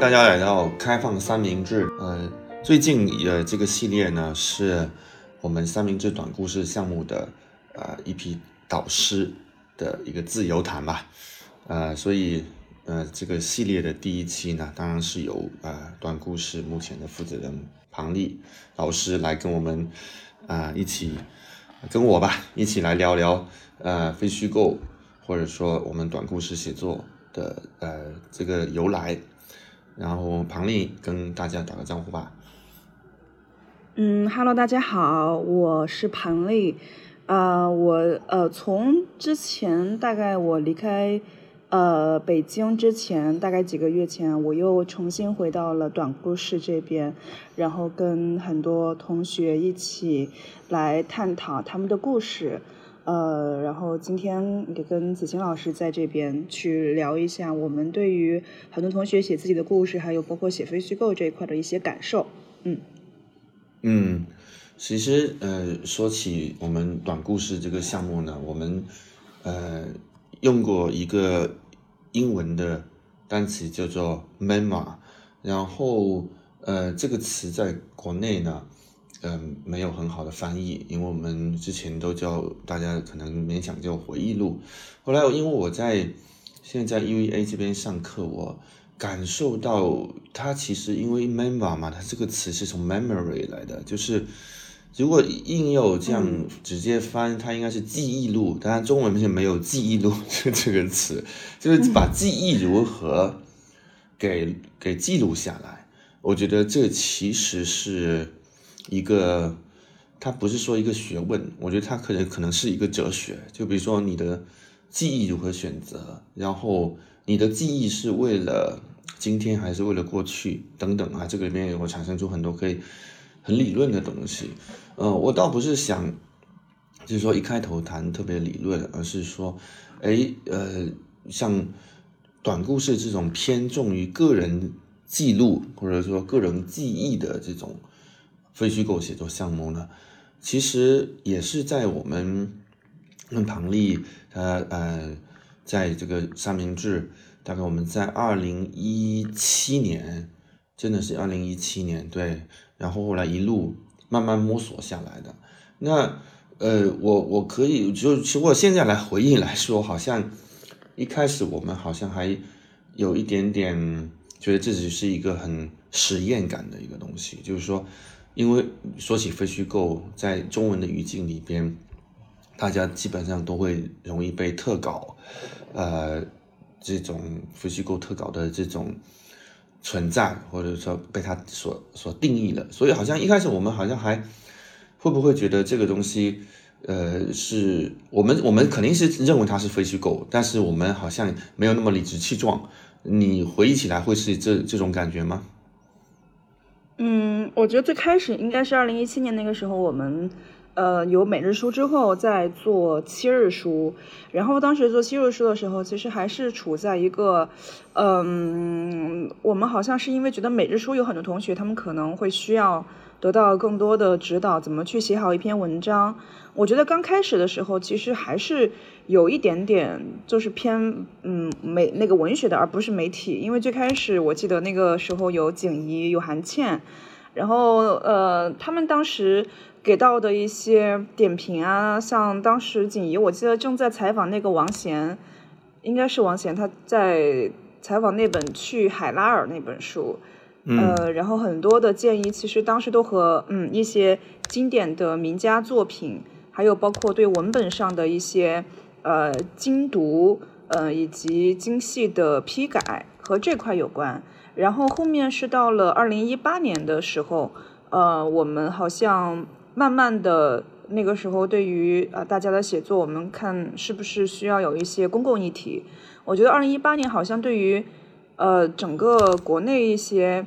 大家来到开放三明治。呃，最近呃这个系列呢是我们三明治短故事项目的呃一批导师的一个自由谈吧。呃，所以呃这个系列的第一期呢，当然是由呃短故事目前的负责人庞丽老师来跟我们啊一起跟我吧一起来聊聊呃非虚构或者说我们短故事写作的呃这个由来。然后庞丽跟大家打个招呼吧。嗯哈喽，大家好，我是庞丽。啊，我呃，从之前大概我离开呃北京之前，大概几个月前，我又重新回到了短故事这边，然后跟很多同学一起来探讨他们的故事。呃，然后今天也跟子晴老师在这边去聊一下我们对于很多同学写自己的故事，还有包括写非虚构这一块的一些感受。嗯嗯，其实呃，说起我们短故事这个项目呢，我们呃用过一个英文的单词叫做 memo，然后呃这个词在国内呢。嗯，没有很好的翻译，因为我们之前都叫大家可能勉强叫回忆录。后来，因为我在现在 UVA 这边上课，我感受到它其实因为 memoir 嘛，它这个词是从 memory 来的，就是如果硬要这样直接翻，它应该是记忆录。当然，中文是没有记忆录这这个词，就是把记忆如何给给记录下来。我觉得这其实是。一个，它不是说一个学问，我觉得它可能可能是一个哲学。就比如说你的记忆如何选择，然后你的记忆是为了今天还是为了过去等等啊，这个里面也会产生出很多可以很理论的东西。呃，我倒不是想就是说一开头谈特别理论，而是说，哎，呃，像短故事这种偏重于个人记录或者说个人记忆的这种。非虚构写作项目呢，其实也是在我们跟庞丽他呃，在这个三明治，大概我们在二零一七年，真的是二零一七年对，然后后来一路慢慢摸索下来的。那呃，我我可以就如果现在来回忆来说，好像一开始我们好像还有一点点觉得自己是一个很实验感的一个东西，就是说。因为说起非虚构，在中文的语境里边，大家基本上都会容易被特稿，呃，这种非虚构特稿的这种存在，或者说被他所所定义了。所以好像一开始我们好像还会不会觉得这个东西，呃，是我们我们肯定是认为它是非虚构，但是我们好像没有那么理直气壮。你回忆起来会是这这种感觉吗？嗯，我觉得最开始应该是二零一七年那个时候，我们，呃，有每日书之后再做七日书，然后当时做七日书的时候，其实还是处在一个，嗯，我们好像是因为觉得每日书有很多同学，他们可能会需要得到更多的指导，怎么去写好一篇文章。我觉得刚开始的时候，其实还是有一点点就是偏嗯媒那个文学的，而不是媒体。因为最开始我记得那个时候有景怡有韩倩，然后呃他们当时给到的一些点评啊，像当时景怡我记得正在采访那个王贤，应该是王贤他在采访那本《去海拉尔》那本书。呃，然后很多的建议其实当时都和嗯一些经典的名家作品。还有包括对文本上的一些呃精读，呃以及精细的批改和这块有关。然后后面是到了二零一八年的时候，呃，我们好像慢慢的那个时候，对于啊大家的写作，我们看是不是需要有一些公共议题。我觉得二零一八年好像对于呃整个国内一些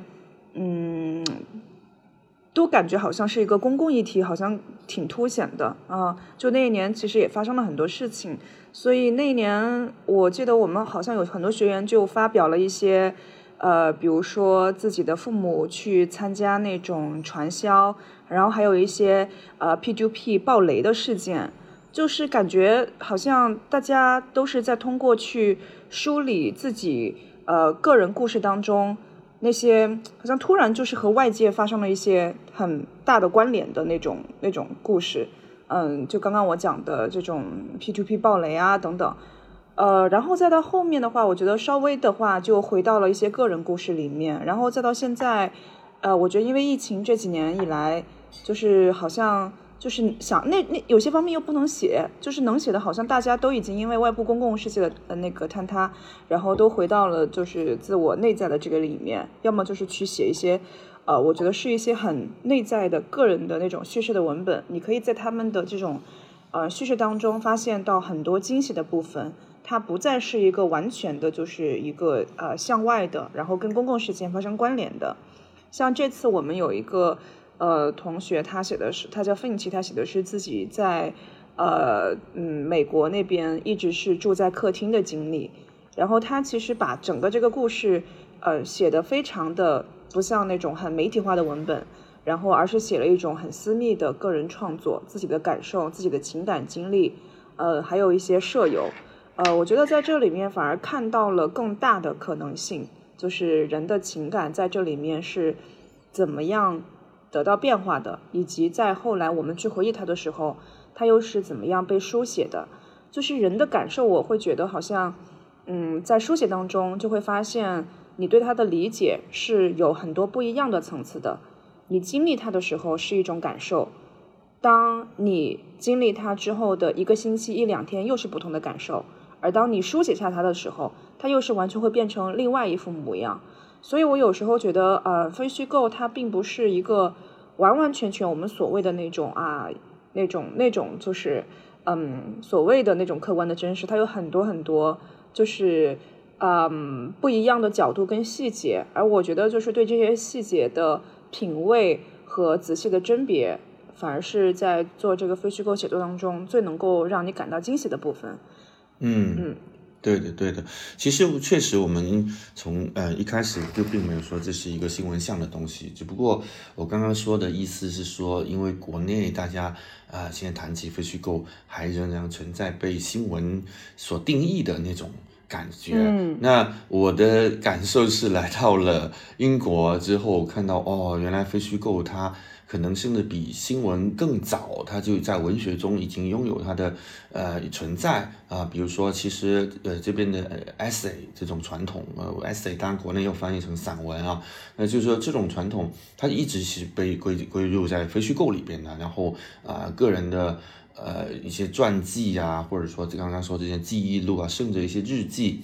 嗯。都感觉好像是一个公共议题，好像挺凸显的啊！就那一年，其实也发生了很多事情，所以那一年，我记得我们好像有很多学员就发表了一些，呃，比如说自己的父母去参加那种传销，然后还有一些呃 P2P 爆雷的事件，就是感觉好像大家都是在通过去梳理自己呃个人故事当中。那些好像突然就是和外界发生了一些很大的关联的那种那种故事，嗯，就刚刚我讲的这种 P to P 暴雷啊等等，呃，然后再到后面的话，我觉得稍微的话就回到了一些个人故事里面，然后再到现在，呃，我觉得因为疫情这几年以来，就是好像。就是想那那有些方面又不能写，就是能写的，好像大家都已经因为外部公共世界的呃那个坍塌，然后都回到了就是自我内在的这个里面，要么就是去写一些，呃，我觉得是一些很内在的个人的那种叙事的文本，你可以在他们的这种呃叙事当中发现到很多惊喜的部分，它不再是一个完全的就是一个呃向外的，然后跟公共事件发生关联的，像这次我们有一个。呃，同学他写的是，他叫费奇，他写的是自己在呃嗯美国那边一直是住在客厅的经历。然后他其实把整个这个故事呃写的非常的不像那种很媒体化的文本，然后而是写了一种很私密的个人创作，自己的感受、自己的情感经历，呃，还有一些舍友。呃，我觉得在这里面反而看到了更大的可能性，就是人的情感在这里面是怎么样。得到变化的，以及在后来我们去回忆它的时候，它又是怎么样被书写的？就是人的感受，我会觉得好像，嗯，在书写当中就会发现，你对它的理解是有很多不一样的层次的。你经历它的时候是一种感受，当你经历它之后的一个星期、一两天又是不同的感受，而当你书写下它的时候，它又是完全会变成另外一副模样。所以，我有时候觉得，呃，非虚构它并不是一个完完全全我们所谓的那种啊，那种那种就是，嗯，所谓的那种客观的真实，它有很多很多就是，嗯，不一样的角度跟细节。而我觉得，就是对这些细节的品味和仔细的甄别，反而是在做这个非虚构写作当中最能够让你感到惊喜的部分。嗯嗯。对的，对的。其实确实，我们从呃一开始就并没有说这是一个新闻向的东西。只不过我刚刚说的意思是说，因为国内大家啊现在谈起非虚构，还仍然存在被新闻所定义的那种感觉。嗯。那我的感受是来到了英国之后，看到哦，原来非虚构它。可能甚至比新闻更早，它就在文学中已经拥有它的呃存在啊。比如说，其实呃这边的 essay 这种传统，呃 essay 当然国内又翻译成散文啊，那就是说这种传统它一直是被归归入在非虚构里边的。然后啊，个人的呃一些传记啊，或者说刚刚说这些记忆录啊，甚至一些日记、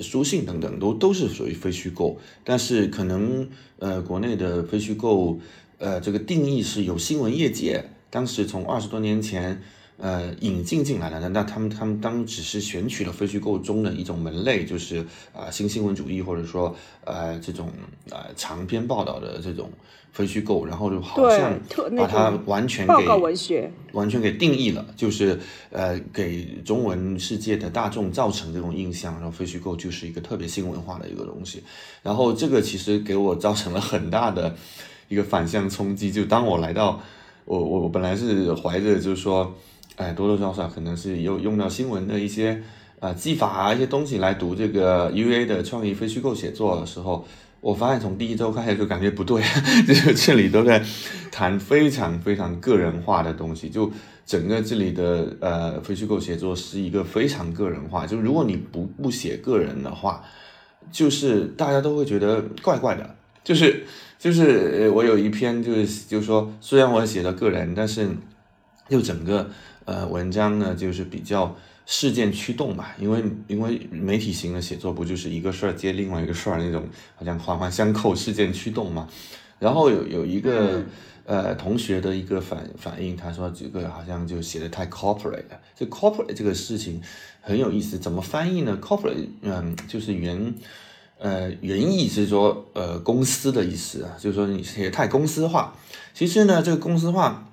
书信等等，都都是属于非虚构。但是可能呃国内的非虚构。呃，这个定义是有新闻业界当时从二十多年前，呃，引进进来的。那那他们他们当只是选取了非虚构中的一种门类，就是啊新新闻主义或者说呃这种呃长篇报道的这种非虚构，然后就好像把它完全给文学完全给定义了，就是呃给中文世界的大众造成这种印象，然后非虚构就是一个特别新文化的一个东西。然后这个其实给我造成了很大的。一个反向冲击，就当我来到，我我我本来是怀着就是说，哎，多多少少可能是有用到新闻的一些啊技法啊一些东西来读这个 U A 的创意非虚构写作的时候，我发现从第一周开始就感觉不对，就是这里都在谈非常非常个人化的东西，就整个这里的呃非虚构写作是一个非常个人化，就如果你不不写个人的话，就是大家都会觉得怪怪的，就是。就是我有一篇，就是就是说，虽然我写的个人，但是又整个呃文章呢，就是比较事件驱动吧，因为因为媒体型的写作不就是一个事儿接另外一个事儿那种，好像环环相扣，事件驱动嘛。然后有有一个呃同学的一个反反应，他说这个好像就写的太 corporate 了。这 corporate 这个事情很有意思，怎么翻译呢？corporate 嗯，就是原。呃，原意是说，呃，公司的意思啊，就是说你写太公司化。其实呢，这个公司化，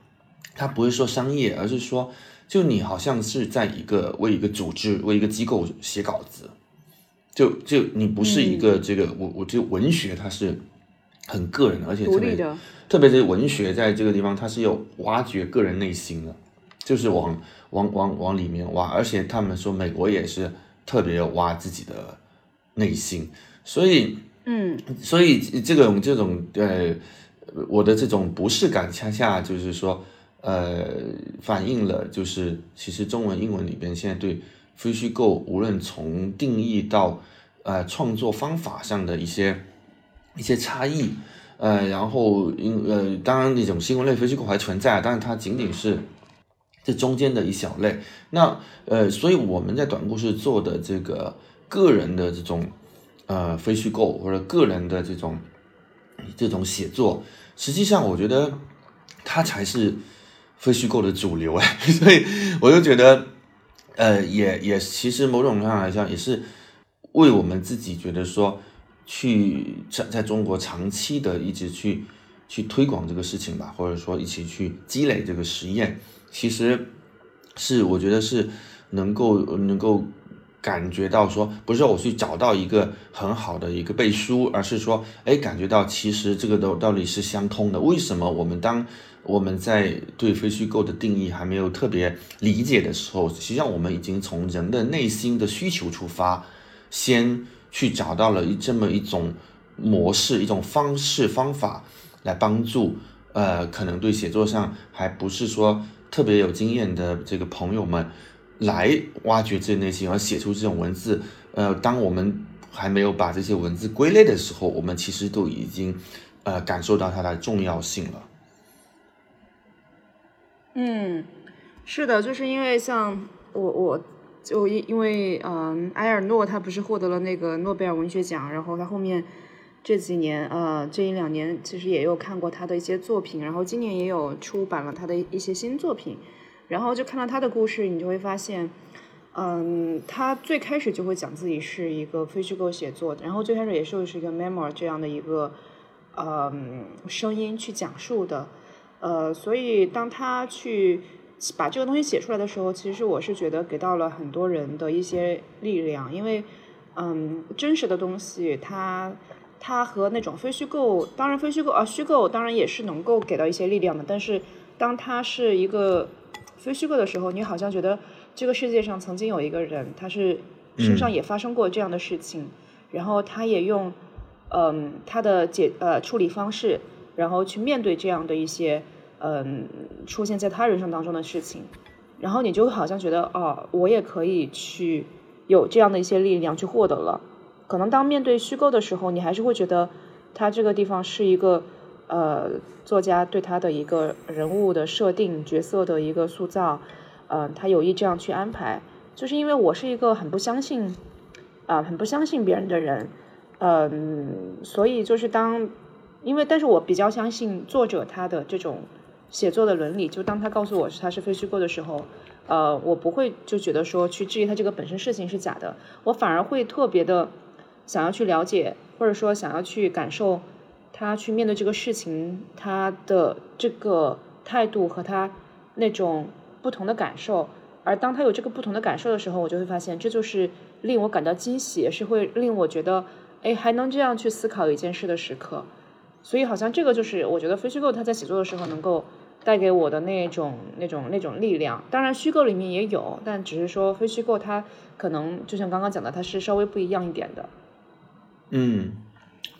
它不是说商业，而是说，就你好像是在一个为一个组织、为一个机构写稿子，就就你不是一个这个，我我这文学它是很个人的，而且特别特别是文学在这个地方，它是有挖掘个人内心的，就是往往往往里面挖，而且他们说美国也是特别挖自己的内心。所以，嗯所以这种这种呃，我的这种不适感，恰恰就是说，呃，反映了就是其实中文、英文里边现在对非虚构，无论从定义到呃创作方法上的一些一些差异，呃，然后因呃，当然那种新闻类非虚构还存在，但是它仅仅是这中间的一小类。那呃，所以我们在短故事做的这个个人的这种呃非虚构或者个人的这种这种写作，实际上我觉得它才是非虚构的主流哎，所以我就觉得呃，也也其实某种上来讲，也是为我们自己觉得说去在在中国长期的一直去去推广这个事情吧，或者说一起去积累这个实验，其实是我觉得是能够能够感觉到说，不是说我去找到一个很好的一个背书，而是说，哎，感觉到其实这个都道理是相通的。为什么我们当我们在对非虚构的定义还没有特别理解的时候，实际上我们已经从人的内心的需求出发，先去找到了一这么一种模式、一种方式、方法来帮助呃，可能对写作上还不是说特别有经验的这个朋友们，来挖掘这内心，而写出这种文字。呃，当我们还没有把这些文字归类的时候，我们其实都已经呃感受到它的重要性了。嗯，是的，就是因为像我我就因因为嗯，埃尔诺他不是获得了那个诺贝尔文学奖，然后他后面这几年呃这一两年其实也有看过他的一些作品，然后今年也有出版了他的一些新作品，然后就看到他的故事，你就会发现。嗯，他最开始就会讲自己是一个非虚构写作，然后最开始也是是一个 memoir 这样的一个嗯声音去讲述的，呃，所以当他去把这个东西写出来的时候，其实我是觉得给到了很多人的一些力量，因为嗯，真实的东西它它和那种非虚构，当然非虚构啊虚构当然也是能够给到一些力量的，但是当它是一个非虚构的时候，你好像觉得。这个世界上曾经有一个人，他是身上也发生过这样的事情，然后他也用嗯他的解呃处理方式，然后去面对这样的一些嗯出现在他人生当中的事情，然后你就好像觉得哦，我也可以去有这样的一些力量去获得了。可能当面对虚构的时候，你还是会觉得他这个地方是一个呃作家对他的一个人物的设定、角色的一个塑造。嗯，他有意这样去安排，就是因为我是一个很不相信，啊，很不相信别人的人，嗯，所以就是当，因为但是我比较相信作者他的这种写作的伦理，就当他告诉我是他是非虚构的时候，呃，我不会就觉得说去质疑他这个本身事情是假的，我反而会特别的想要去了解，或者说想要去感受他去面对这个事情他的这个态度和他那种。不同的感受，而当他有这个不同的感受的时候，我就会发现，这就是令我感到惊喜，也是会令我觉得，哎，还能这样去思考一件事的时刻。所以，好像这个就是我觉得非虚构他在写作的时候能够带给我的那种、那种、那种力量。当然，虚构里面也有，但只是说非虚构它可能就像刚刚讲的，它是稍微不一样一点的。嗯，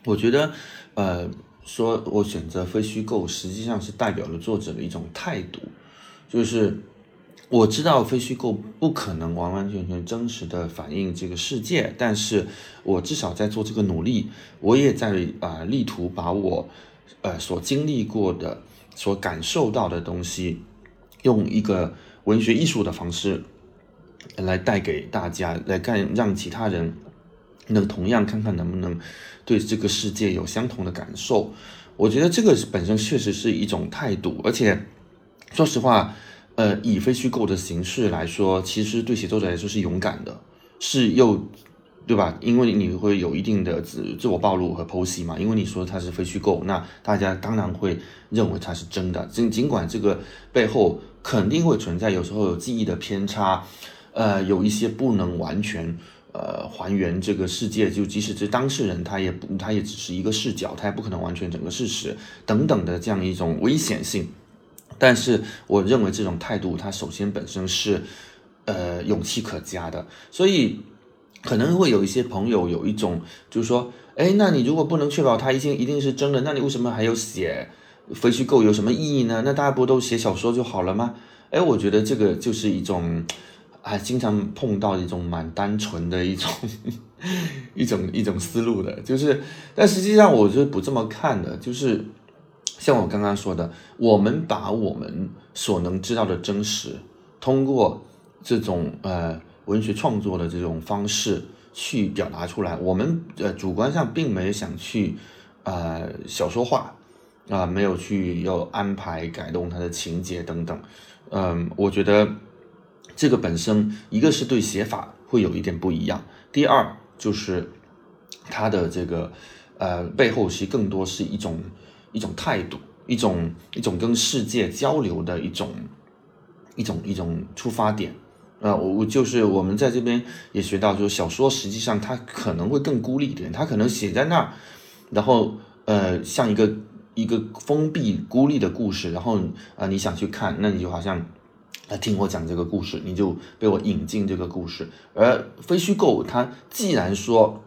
我觉得，呃，说我选择非虚构，实际上是代表了作者的一种态度，就是。我知道非虚构不可能完完全全真实的反映这个世界，但是我至少在做这个努力，我也在啊力图把我呃所经历过的、所感受到的东西，用一个文学艺术的方式来带给大家，来看让其他人那同样看看能不能对这个世界有相同的感受。我觉得这个本身确实是一种态度，而且说实话。呃，以非虚构的形式来说，其实对写作者来说是勇敢的，是又，对吧？因为你会有一定的自自我暴露和剖析嘛。因为你说它是非虚构，那大家当然会认为它是真的。尽尽管这个背后肯定会存在有时候有记忆的偏差，呃，有一些不能完全呃还原这个世界，就即使是当事人，他也不，他也只是一个视角，他也不可能完全整个事实等等的这样一种危险性。但是我认为这种态度，它首先本身是，呃，勇气可嘉的。所以，可能会有一些朋友有一种就是说，哎，那你如果不能确保它一定一定是真的，那你为什么还要写非虚构有什么意义呢？那大家不都写小说就好了吗？哎，我觉得这个就是一种，还，经常碰到一种蛮单纯的一种 一种一种思路的，就是，但实际上我是不这么看的，就是像我刚刚说的，我们把我们所能知道的真实，通过这种呃文学创作的这种方式去表达出来，我们呃主观上并没有想去呃小说化啊，没有去要安排改动它的情节等等。嗯，我觉得这个本身一个是对写法会有一点不一样，第二就是它的这个呃背后其实更多是一种一种态度，一种一种跟世界交流的一种一种一种出发点。呃，我我就是我们在这边也学到，就是小说实际上它可能会更孤立一点，它可能写在那儿，然后呃像一个。一个封闭孤立的故事，然后啊，你想去看，那你就好像啊听我讲这个故事，你就被我引进这个故事。而非虚构，它既然说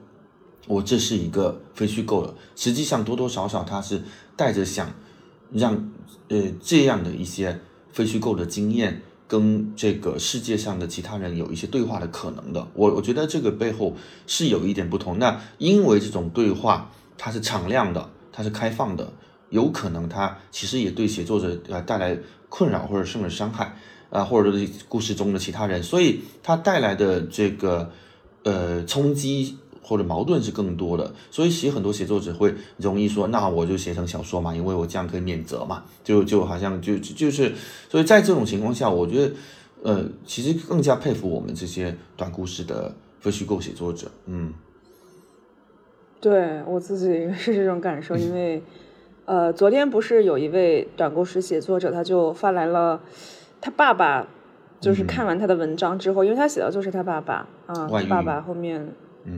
我这是一个非虚构了，实际上多多少少它是带着想让呃这样的一些非虚构的经验跟这个世界上的其他人有一些对话的可能的。我我觉得这个背后是有一点不同。那因为这种对话它是敞亮的，它是开放的。有可能它其实也对写作者呃带来困扰或者甚至伤害啊，或者是故事中的其他人，所以他带来的这个呃冲击或者矛盾是更多的。所以其实很多写作者会容易说，那我就写成小说嘛，因为我这样可以免责嘛，就就好像就就是，所以在这种情况下，我觉得呃其实更加佩服我们这些短故事的非虚构写作者。嗯，对我自己是这种感受，因为。呃，昨天不是有一位短故事写作者，他就发来了他爸爸，就是看完他的文章之后，因为他写的就是他爸爸啊，他爸爸后面，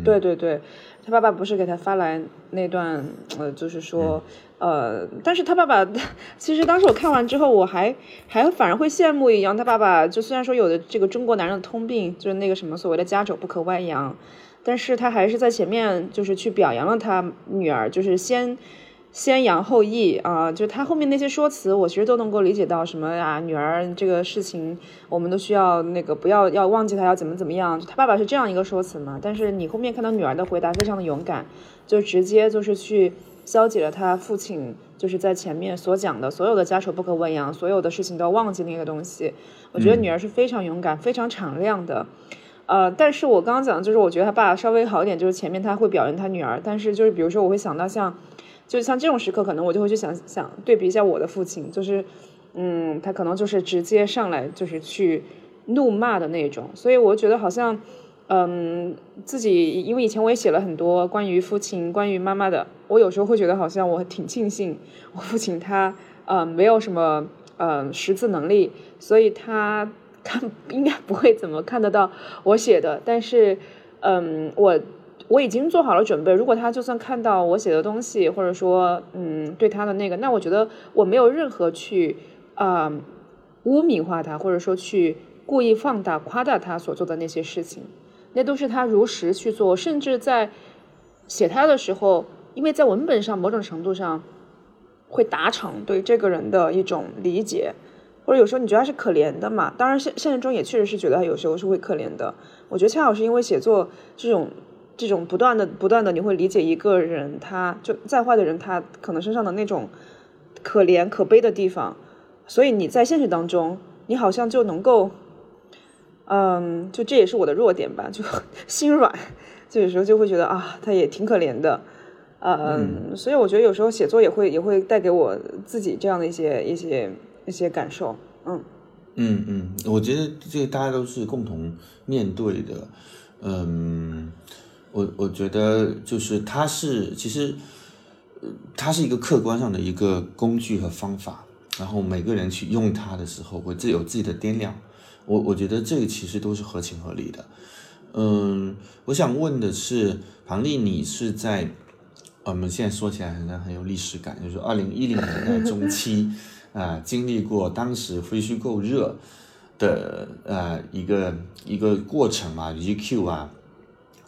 对对对，他爸爸不是给他发来那段，呃，就是说，呃，但是他爸爸 其实当时我看完之后，我还还反而会羡慕一样，他爸爸就虽然说有的这个中国男人的通病，就是那个什么所谓的家丑不可外扬，但是他还是在前面就是去表扬了他女儿，就是先。先扬后抑啊，就是他后面那些说辞，我其实都能够理解到什么啊，女儿这个事情，我们都需要那个不要要忘记他要怎么怎么样。他爸爸是这样一个说辞嘛，但是你后面看到女儿的回答非常的勇敢，就直接就是去消解了他父亲就是在前面所讲的所有的家丑不可外扬，所有的事情都要忘记那个东西。我觉得女儿是非常勇敢、非常敞亮的，呃，但是我刚刚讲的就是我觉得他爸稍微好一点，就是前面他会表扬他女儿，但是就是比如说我会想到像。就像这种时刻，可能我就会去想想对比一下我的父亲，就是，嗯，他可能就是直接上来就是去怒骂的那种，所以我觉得好像，嗯，自己因为以前我也写了很多关于父亲、关于妈妈的，我有时候会觉得好像我挺庆幸我父亲他，呃，没有什么呃识字能力，所以他看 应该不会怎么看得到我写的，但是，嗯，我。我已经做好了准备，如果他就算看到我写的东西，或者说，嗯，对他的那个，那我觉得我没有任何去啊污名化他，或者说去故意放大、夸大他所做的那些事情，那都是他如实去做，甚至在写他的时候，因为在文本上某种程度上会达成对这个人的一种理解，或者有时候你觉得他是可怜的嘛？当然现现实中也确实是觉得他有时候是会可怜的。我觉得恰好是因为写作这种。这种不断的、不断的，你会理解一个人，他就再坏的人，他可能身上的那种可怜、可悲的地方，所以你在现实当中，你好像就能够，嗯，就这也是我的弱点吧，就 心软，就有时候就会觉得啊，他也挺可怜的，嗯，所以我觉得有时候写作也会也会带给我自己这样的一些一些一些感受，嗯，嗯嗯，我觉得这个大家都是共同面对的，嗯。我我觉得就是它是其实，呃它是一个客观上的一个工具和方法，然后每个人去用它的时候会自有自己的掂量。我我觉得这个其实都是合情合理的。嗯，我想问的是，庞丽，你是在我们现在说起来好像很有历史感，就是二零一零年代中期啊，经历过当时非虚构热的呃一个一个过程嘛，GQ 啊。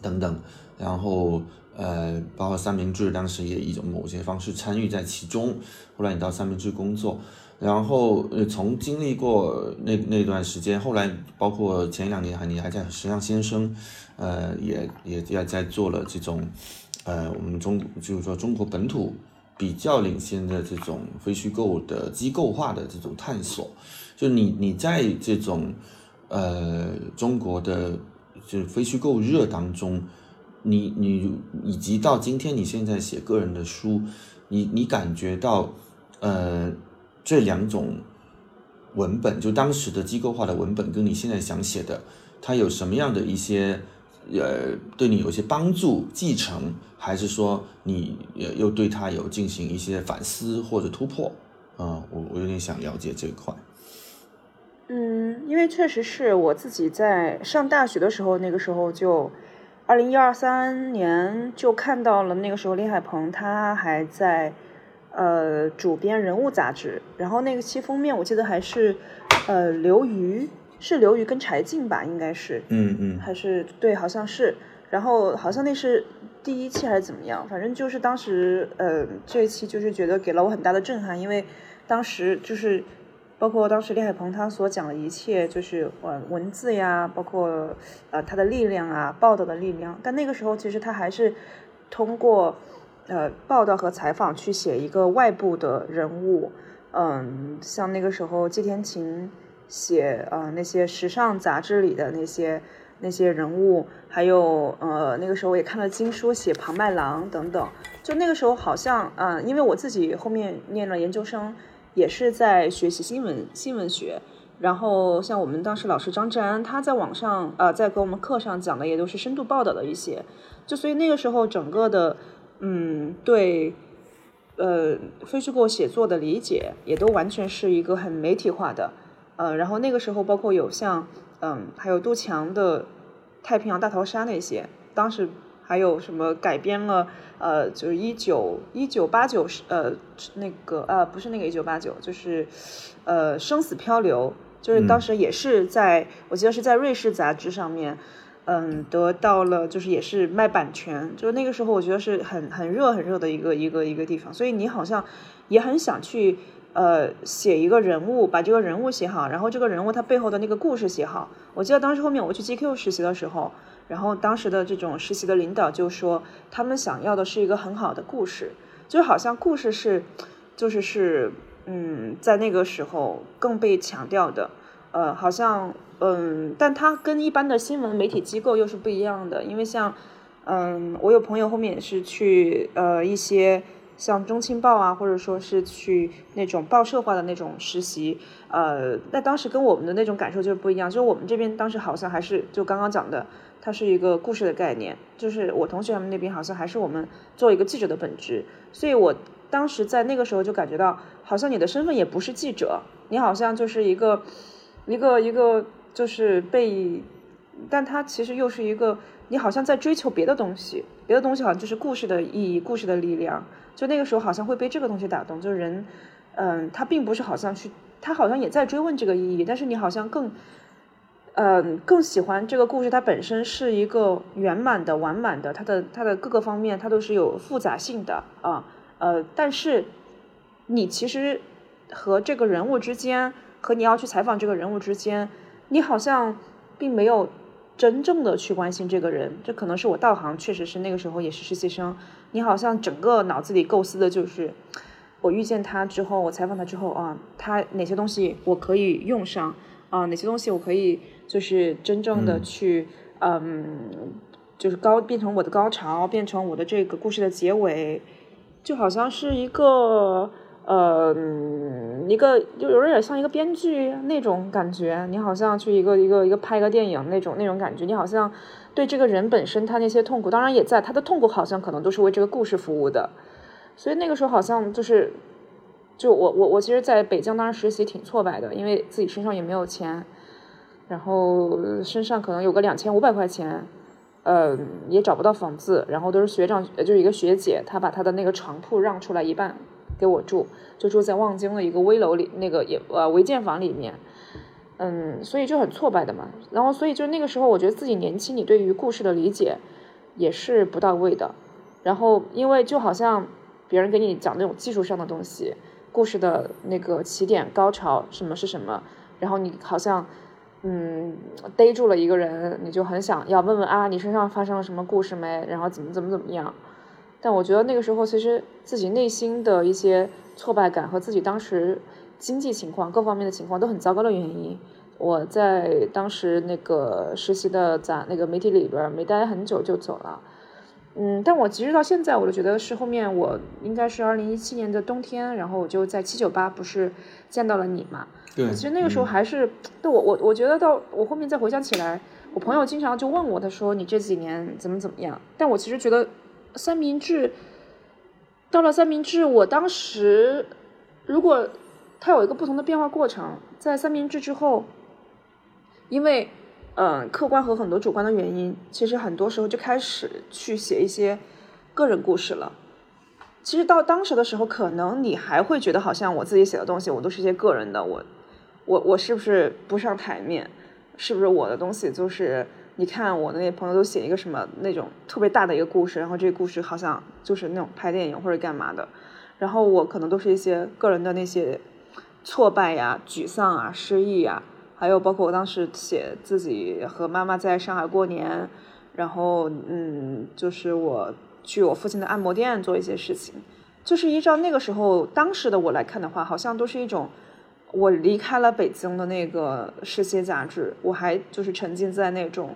等等，然后呃，包括三明治当时也以种某些方式参与在其中。后来你到三明治工作，然后呃，从经历过那那段时间，后来包括前两年还你还在时尚先生，呃，也也也在做了这种，呃，我们中就是说中国本土比较领先的这种非虚构的机构化的这种探索。就你你在这种呃中国的就是非虚构热当中，你你以及到今天你现在写个人的书，你你感觉到呃这两种文本，就当时的机构化的文本，跟你现在想写的，它有什么样的一些呃对你有些帮助继承，还是说你又对它有进行一些反思或者突破？啊，我我有点想了解这一块。嗯，因为确实是我自己在上大学的时候，那个时候就，二零一二三年就看到了那个时候林海鹏他还在，呃，主编人物杂志，然后那个期封面我记得还是，呃，刘瑜是刘瑜跟柴静吧，应该是，嗯嗯，还是对，好像是，然后好像那是第一期还是怎么样，反正就是当时，呃，这一期就是觉得给了我很大的震撼，因为当时就是。包括当时李海鹏他所讲的一切，就是文文字呀，包括呃他的力量啊，报道的力量。但那个时候其实他还是通过呃报道和采访去写一个外部的人物。嗯，像那个时候季天晴写呃那些时尚杂志里的那些那些人物，还有呃那个时候我也看了金书写庞麦郎等等。就那个时候好像嗯，因为我自己后面念了研究生。也是在学习新闻新闻学，然后像我们当时老师张志安，他在网上呃在给我们课上讲的也都是深度报道的一些，就所以那个时候整个的嗯对呃非虚构写作的理解也都完全是一个很媒体化的，呃然后那个时候包括有像嗯还有杜强的太平洋大逃杀那些，当时还有什么改编了。呃，就是一九一九八九是呃那个呃不是那个一九八九，就是呃生死漂流，就是当时也是在我记得是在瑞士杂志上面，嗯得到了就是也是卖版权，就是那个时候我觉得是很很热很热的一个一个一个地方，所以你好像也很想去呃写一个人物，把这个人物写好，然后这个人物他背后的那个故事写好。我记得当时后面我去 GQ 实习的时候。然后当时的这种实习的领导就说，他们想要的是一个很好的故事，就好像故事是，就是是，嗯，在那个时候更被强调的，呃，好像，嗯，但它跟一般的新闻媒体机构又是不一样的，因为像，嗯，我有朋友后面也是去，呃，一些像中青报啊，或者说是去那种报社化的那种实习，呃，那当时跟我们的那种感受就是不一样，就是我们这边当时好像还是就刚刚讲的。它是一个故事的概念，就是我同学他们那边好像还是我们做一个记者的本质，所以我当时在那个时候就感觉到，好像你的身份也不是记者，你好像就是一个一个一个就是被，但它其实又是一个，你好像在追求别的东西，别的东西好像就是故事的意义、故事的力量，就那个时候好像会被这个东西打动，就是人，嗯，他并不是好像去，他好像也在追问这个意义，但是你好像更。嗯，更喜欢这个故事，它本身是一个圆满的、完满的，它的它的各个方面，它都是有复杂性的啊。呃，但是你其实和这个人物之间，和你要去采访这个人物之间，你好像并没有真正的去关心这个人。这可能是我道行，确实是那个时候也是实习生，你好像整个脑子里构思的就是我遇见他之后，我采访他之后啊，他哪些东西我可以用上啊，哪些东西我可以。就是真正的去，嗯，就是高变成我的高潮，变成我的这个故事的结尾，就好像是一个，呃，一个就有点像一个编剧那种感觉。你好像去一个一个一个拍个电影那种那种感觉。你好像对这个人本身他那些痛苦，当然也在他的痛苦，好像可能都是为这个故事服务的。所以那个时候好像就是，就我我我其实在北京当时实习挺挫败的，因为自己身上也没有钱。然后身上可能有个两千五百块钱，呃，也找不到房子。然后都是学长，就是一个学姐，她把她的那个床铺让出来一半给我住，就住在望京的一个危楼里，那个也呃违建房里面。嗯，所以就很挫败的嘛。然后所以就那个时候，我觉得自己年轻，你对于故事的理解，也是不到位的。然后因为就好像别人给你讲那种技术上的东西，故事的那个起点、高潮什么是什么，然后你好像嗯逮住了一个人，你就很想要问问啊，你身上发生了什么故事没？然后怎么怎么怎么样？但我觉得那个时候其实自己内心的一些挫败感和自己当时经济情况各方面的情况都很糟糕的原因，我在当时那个实习的在那个媒体里边没待很久就走了。嗯，但我其实到现在我都觉得是后面我应该是二零一七年的冬天，然后我就在七九八不是见到了你嘛。对，其实那个时候还是，对我我我觉得到我后面再回想起来，我朋友经常就问我，他说你这几年怎么怎么样？但我其实觉得三明治到了三明治，我当时如果它有一个不同的变化过程，在三明治之后，因为。嗯，客观和很多主观的原因，其实很多时候就开始去写一些个人故事了。其实到当时的时候，可能你还会觉得好像我自己写的东西，我都是一些个人的，我我我是不是不上台面？是不是我的东西就是你看我的那些朋友都写一个什么那种特别大的一个故事，然后这个故事好像就是那种拍电影或者干嘛的，然后我可能都是一些个人的那些挫败呀、沮丧啊、失意呀。还有包括我当时写自己和妈妈在上海过年，然后嗯，就是我去我父亲的按摩店做一些事情，就是依照那个时候当时的我来看的话，好像都是一种我离开了北京的那个世界杂志，我还就是沉浸在那种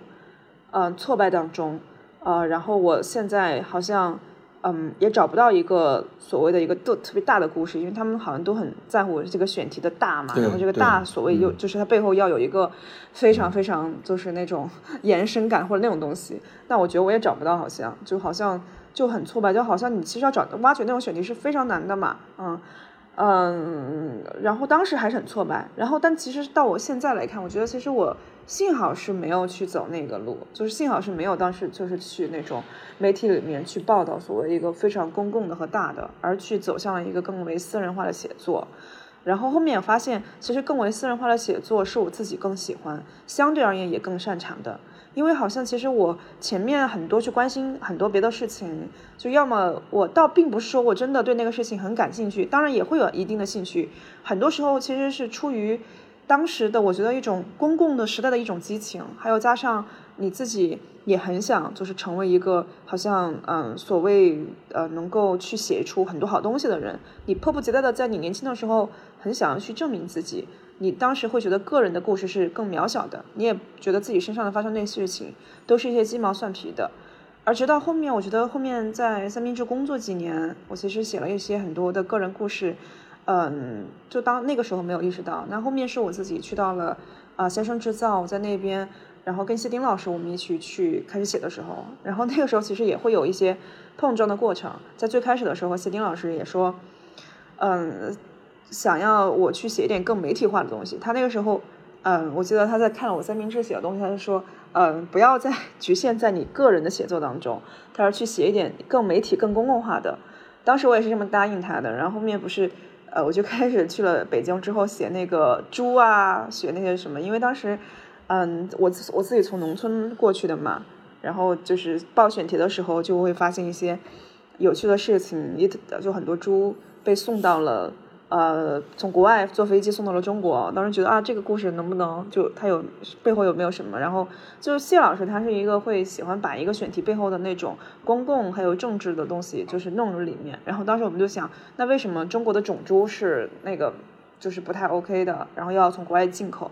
嗯挫败当中，呃，然后我现在好像。嗯，也找不到一个所谓的一个特特别大的故事，因为他们好像都很在乎这个选题的大嘛，然后这个大所谓又就是它背后要有一个非常非常就是那种 延伸感或者那种东西。但我觉得我也找不到，好像就好像就很挫败，就好像你其实要找挖掘那种选题是非常难的嘛，嗯嗯，然后当时还是很挫败，然后但其实到我现在来看，我觉得其实我。幸好是没有去走那个路，就是幸好是没有当时就是去那种媒体里面去报道所谓一个非常公共的和大的，而去走向了一个更为私人化的写作。然后后面也发现，其实更为私人化的写作是我自己更喜欢，相对而言也更擅长的。因为好像其实我前面很多去关心很多别的事情，就要么我倒并不是说我真的对那个事情很感兴趣，当然也会有一定的兴趣，很多时候其实是出于。当时的我觉得一种公共的时代的一种激情，还有加上你自己也很想就是成为一个好像嗯所谓呃能够去写出很多好东西的人，你迫不及待的在你年轻的时候很想要去证明自己，你当时会觉得个人的故事是更渺小的，你也觉得自己身上的发生那些事情都是一些鸡毛蒜皮的，而直到后面我觉得后面在三明治工作几年，我其实写了一些很多的个人故事。嗯，就当那个时候没有意识到，那后面是我自己去到了啊先生制造，在那边，然后跟谢丁老师我们一起去开始写的时候，然后那个时候其实也会有一些碰撞的过程，在最开始的时候，谢丁老师也说，嗯，想要我去写一点更媒体化的东西。他那个时候，嗯，我记得他在看了我三明治写的东西，他就说，嗯，不要再 局限在你个人的写作当中，他说去写一点更媒体、更公共化的。当时我也是这么答应他的，然后后面不是。呃，我就开始去了北京之后写那个猪啊，写那些什么，因为当时，嗯，我我自己从农村过去的嘛，然后就是报选题的时候就会发现一些有趣的事情，也就很多猪被送到了。呃，从国外坐飞机送到了中国，当时觉得啊，这个故事能不能就它有背后有没有什么？然后就是谢老师，他是一个会喜欢把一个选题背后的那种公共还有政治的东西，就是弄入里面。然后当时我们就想，那为什么中国的种猪是那个就是不太 OK 的？然后要从国外进口？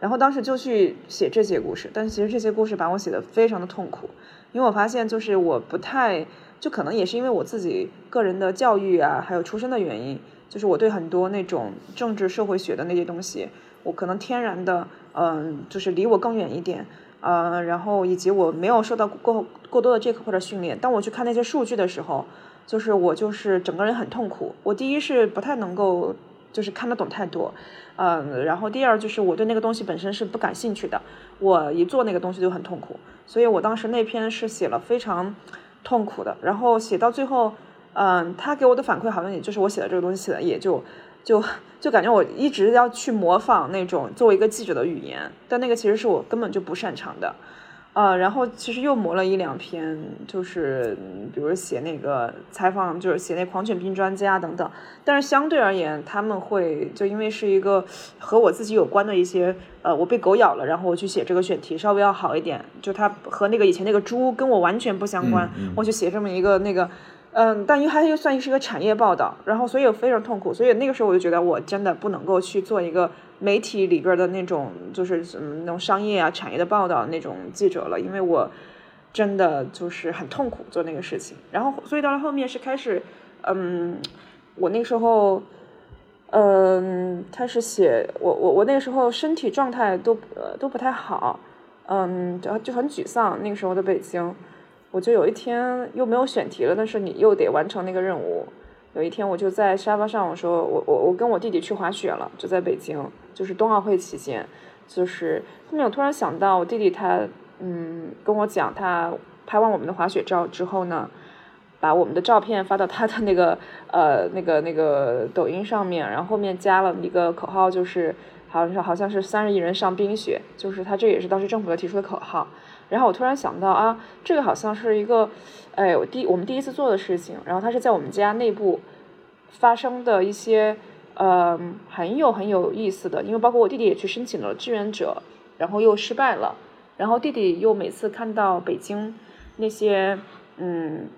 然后当时就去写这些故事，但其实这些故事把我写的非常的痛苦，因为我发现就是我不太，就可能也是因为我自己个人的教育啊，还有出身的原因。就是我对很多那种政治社会学的那些东西，我可能天然的，嗯，就是离我更远一点，呃，然后以及我没有受到过过多的这课或者训练。当我去看那些数据的时候，就是我就是整个人很痛苦。我第一是不太能够就是看得懂太多，嗯，然后第二就是我对那个东西本身是不感兴趣的。我一做那个东西就很痛苦，所以我当时那篇是写了非常痛苦的，然后写到最后。嗯，他给我的反馈好像也就是我写的这个东西写的也就就就感觉我一直要去模仿那种作为一个记者的语言，但那个其实是我根本就不擅长的。啊，然后其实又磨了一两篇，就是嗯比如写那个采访，就是写那狂犬病专家等等。但是相对而言，他们会就因为是一个和我自己有关的一些，呃，我被狗咬了，然后我去写这个选题稍微要好一点。就它和那个以前那个猪跟我完全不相关，我去写这么一个那个。嗯，但因为它又算是一个产业报道，然后所以非常痛苦，所以那个时候我就觉得我真的不能够去做一个媒体里边的那种，就是嗯那种商业啊产业的报道那种记者了，因为我真的就是很痛苦做那个事情。然后所以到了后面是开始，嗯，我那时候，嗯，开始写我我我那个时候身体状态都呃都不太好，嗯，就就很沮丧。那个时候的北京。我就有一天又没有选题了，但是你又得完成那个任务。有一天我就在沙发上，我说我我我跟我弟弟去滑雪了，就在北京，就是冬奥会期间。就是后面我突然想到，我弟弟他嗯跟我讲，他拍完我们的滑雪照之后呢，把我们的照片发到他的那个呃那个那个抖音上面，然后后面加了一个口号，就是好像是好像是三十亿人上冰雪，就是他这也是当时政府的提出的口号。然后我突然想到啊，这个好像是一个，哎，我第我们第一次做的事情。然后它是在我们家内部发生的一些，呃，很有很有意思的。因为包括我弟弟也去申请了志愿者，然后又失败了。然后弟弟又每次看到北京那些，嗯，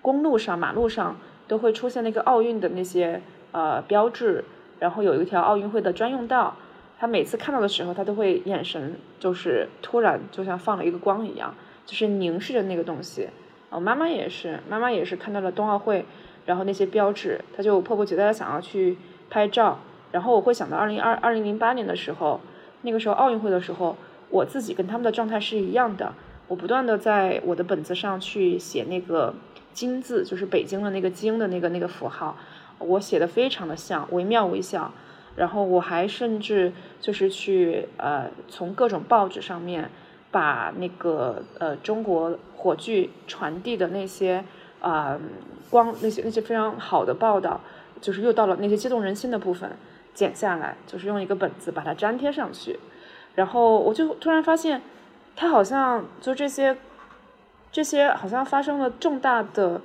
公路上、马路上都会出现那个奥运的那些呃标志，然后有一条奥运会的专用道。他每次看到的时候，他都会眼神就是突然就像放了一个光一样，就是凝视着那个东西。我妈妈也是，妈妈也是看到了冬奥会，然后那些标志，她就迫不及待的想要去拍照。然后我会想到二零二二零零八年的时候，那个时候奥运会的时候，我自己跟他们的状态是一样的。我不断的在我的本子上去写那个京字，就是北京的那个京的那个那个符号，我写的非常的像，惟妙惟肖。然后我还甚至就是去呃从各种报纸上面把那个呃中国火炬传递的那些啊光那些那些非常好的报道，就是又到了那些激动人心的部分剪下来，就是用一个本子把它粘贴上去。然后我就突然发现，它好像就这些这些好像发生了重大的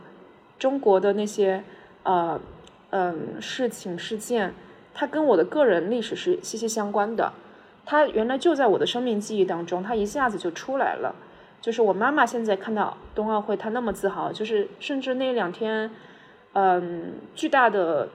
中国的那些呃嗯事情事件。它跟我的个人历史是息息相关的，它原来就在我的生命记忆当中，它一下子就出来了。就是我妈妈现在看到冬奥会，她那么自豪，就是甚至那两天，嗯，巨大的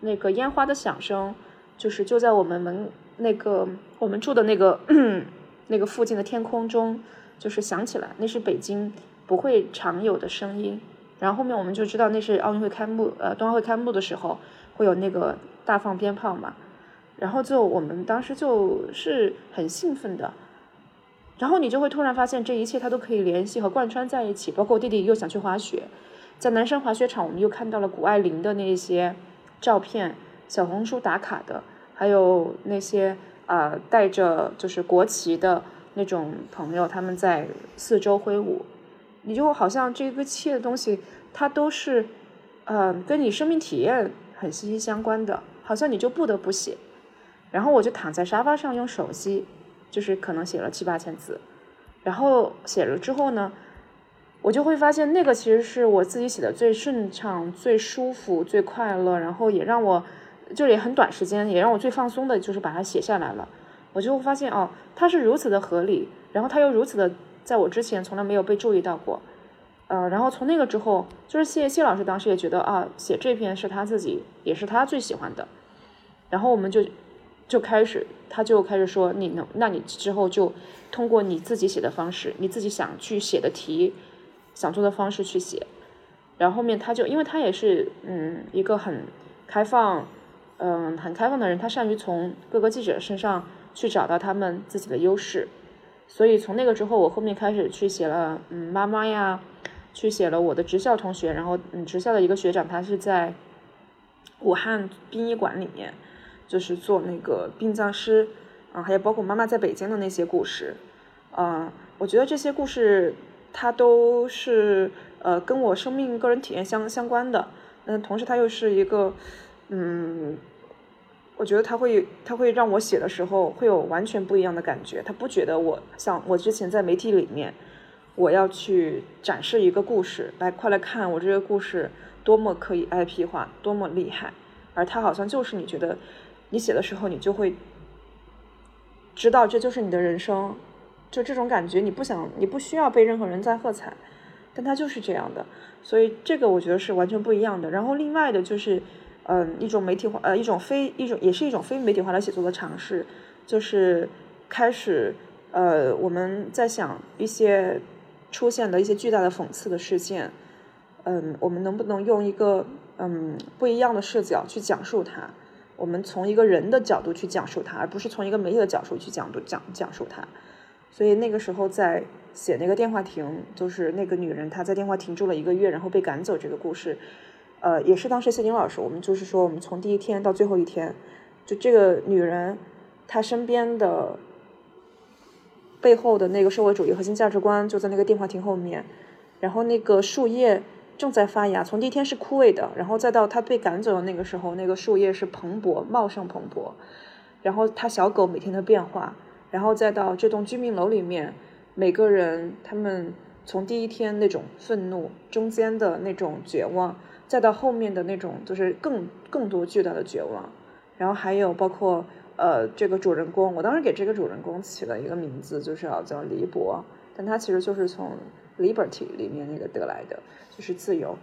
那个烟花的响声，就是就在我们门那个我们住的那个 那个附近的天空中，就是响起来，那是北京不会常有的声音。然后后面我们就知道那是奥运会开幕，呃，冬奥会开幕的时候会有那个。大放鞭炮嘛，然后就我们当时就是很兴奋的，然后你就会突然发现这一切它都可以联系和贯穿在一起。包括弟弟又想去滑雪，在南山滑雪场，我们又看到了谷爱凌的那些照片，小红书打卡的，还有那些啊带着就是国旗的那种朋友，他们在四周挥舞，你就好像这个切的东西，它都是嗯跟你生命体验很息息相关的。好像你就不得不写，然后我就躺在沙发上用手机，就是可能写了七八千字，然后写了之后呢，我就会发现那个其实是我自己写的最顺畅、最舒服、最快乐，然后也让我就也很短时间也让我最放松的，就是把它写下来了。我就会发现哦，它是如此的合理，然后它又如此的在我之前从来没有被注意到过。呃，然后从那个之后，就是谢谢老师当时也觉得啊，写这篇是他自己也是他最喜欢的。然后我们就就开始，他就开始说，你能，那你之后就通过你自己写的方式，你自己想去写的题，想做的方式去写。然后后面他就，因为他也是嗯一个很开放，嗯很开放的人，他善于从各个记者身上去找到他们自己的优势。所以从那个之后，我后面开始去写了，嗯妈妈呀，去写了我的职校同学，然后嗯职校的一个学长，他是在武汉殡仪馆里面。就是做那个殡葬师，啊，还有包括妈妈在北京的那些故事，啊，我觉得这些故事它都是呃跟我生命个人体验相相关的，嗯，同时它又是一个，嗯，我觉得他会他会让我写的时候会有完全不一样的感觉，他不觉得我像我之前在媒体里面，我要去展示一个故事，来快来看我这个故事多么可以 IP 化，多么厉害，而他好像就是你觉得你写的时候你就会知道这就是你的人生，就这种感觉，你不想你不需要被任何人在喝彩，但他就是这样的，所以这个我觉得是完全不一样的。然后另外的就是。嗯，一种媒体化，呃，一种非一种也是一种非媒体化的写作的尝试，就是开始，呃，我们在想一些出现的一些巨大的讽刺的事件，嗯，我们能不能用一个嗯不一样的视角去讲述它？我们从一个人的角度去讲述它，而不是从一个媒体的角度去讲讲讲述它。所以那个时候在写那个电话亭，就是那个女人她在电话亭住了一个月，然后被赶走这个故事。呃，也是当时谢金老师，我们就是说，我们从第一天到最后一天，就这个女人，她身边的背后的那个社会主义核心价值观就在那个电话亭后面，然后那个树叶正在发芽，从第一天是枯萎的，然后再到它被赶走的那个时候，那个树叶是蓬勃、茂盛、蓬勃，然后它小狗每天的变化，然后再到这栋居民楼里面，每个人他们从第一天那种愤怒，中间的那种绝望。再到后面的那种，就是更更多巨大的绝望，然后还有包括呃这个主人公，我当时给这个主人公起了一个名字，就是要叫黎博，但他其实就是从 liberty 里面那个得来的，就是自由，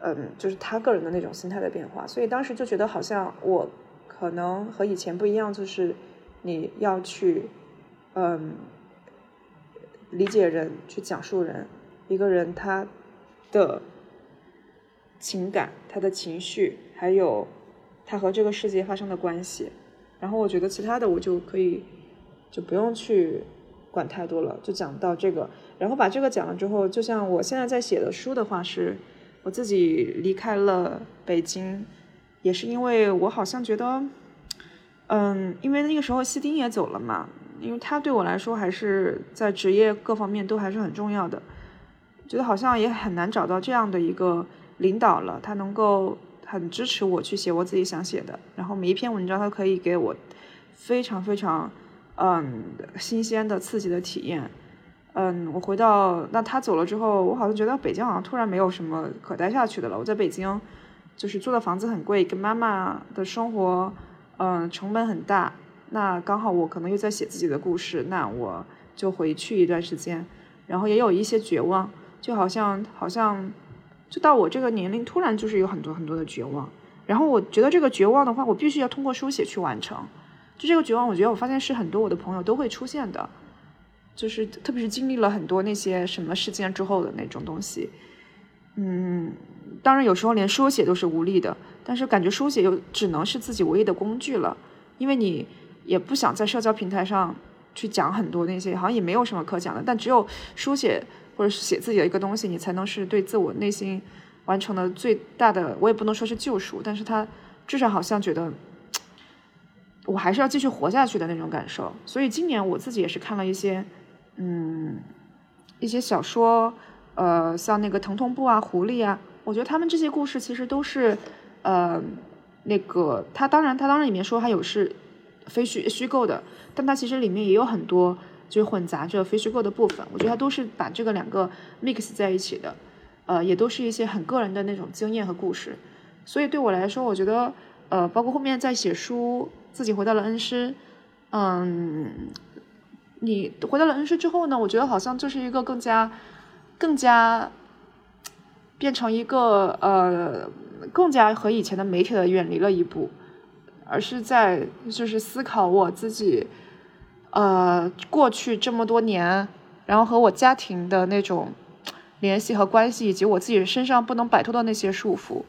嗯，就是他个人的那种心态的变化，所以当时就觉得好像我可能和以前不一样，就是你要去嗯理解人，去讲述人，一个人他的。情感，他的情绪，还有他和这个世界发生的关系，然后我觉得其他的我就可以就不用去管太多了，就讲到这个，然后把这个讲了之后，就像我现在在写的书的话，是我自己离开了北京，也是因为我好像觉得，嗯，因为那个时候西丁也走了嘛，因为他对我来说还是在职业各方面都还是很重要的，觉得好像也很难找到这样的一个。领导了，他能够很支持我去写我自己想写的，然后每一篇文章他可以给我非常非常嗯新鲜的刺激的体验，嗯，我回到那他走了之后，我好像觉得北京好像突然没有什么可待下去的了。我在北京就是租的房子很贵，跟妈妈的生活嗯成本很大，那刚好我可能又在写自己的故事，那我就回去一段时间，然后也有一些绝望，就好像好像。就到我这个年龄，突然就是有很多很多的绝望，然后我觉得这个绝望的话，我必须要通过书写去完成。就这个绝望，我觉得我发现是很多我的朋友都会出现的，就是特别是经历了很多那些什么事件之后的那种东西。嗯，当然有时候连书写都是无力的，但是感觉书写又只能是自己唯一的工具了，因为你也不想在社交平台上去讲很多那些，好像也没有什么可讲的，但只有书写。或者是写自己的一个东西，你才能是对自我内心完成的最大的，我也不能说是救赎，但是他至少好像觉得我还是要继续活下去的那种感受。所以今年我自己也是看了一些，嗯，一些小说，呃，像那个《疼痛部》啊，《狐狸》啊，我觉得他们这些故事其实都是，呃，那个他当然他当然里面说还有是非虚虚构的，但他其实里面也有很多。就混杂着非虚构的部分，我觉得他都是把这个两个 mix 在一起的，呃，也都是一些很个人的那种经验和故事。所以对我来说，我觉得，呃，包括后面在写书，自己回到了恩施，嗯，你回到了恩施之后呢，我觉得好像就是一个更加、更加变成一个呃，更加和以前的媒体的远离了一步，而是在就是思考我自己。呃，过去这么多年，然后和我家庭的那种联系和关系，以及我自己身上不能摆脱的那些束缚，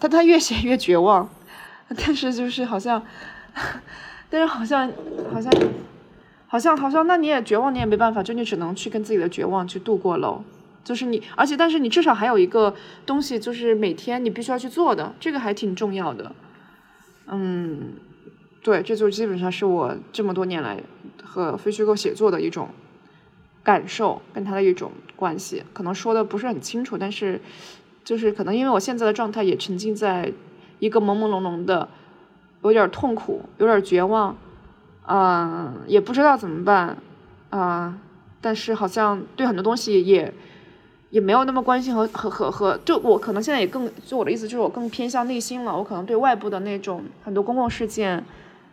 但他越写越绝望，但是就是好像，但是好像好像好像好像，那你也绝望，你也没办法，就你只能去跟自己的绝望去度过喽。就是你，而且但是你至少还有一个东西，就是每天你必须要去做的，这个还挺重要的，嗯。对，这就基本上是我这么多年来和非虚构写作的一种感受，跟他的一种关系。可能说的不是很清楚，但是就是可能因为我现在的状态也沉浸在一个朦朦胧胧的有点痛苦，有点绝望，啊、也不知道怎么办，啊、但是好像对很多东西也也没有那么关心和和和和，就我可能现在也更，就我的意思就是我更偏向内心了，我可能对外部的那种很多公共事件，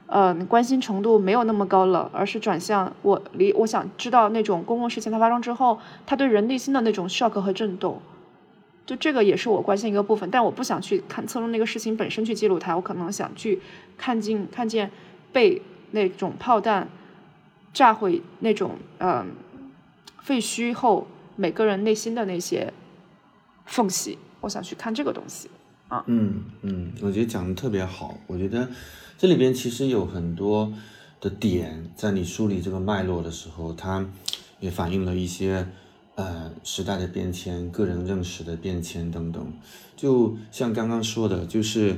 呃，关心程度没有那么高了，而是转向我离我想知道那种公共事情它发生之后，它对人内心的那种 shock 和震动。就这个也是我关心一个部分，但我不想去看侧重那个事情本身去记录它，我可能想去看见看见被那种炮弹炸毁那种呃废墟后每个人内心的那些缝隙，我想去看这个东西啊。嗯嗯，我觉得讲的特别好。我觉得这里边其实有很多的点，在你梳理这个脉络的时候，它也反映了一些呃时代的变迁、个人认识的变迁等等。就像刚刚说的，就是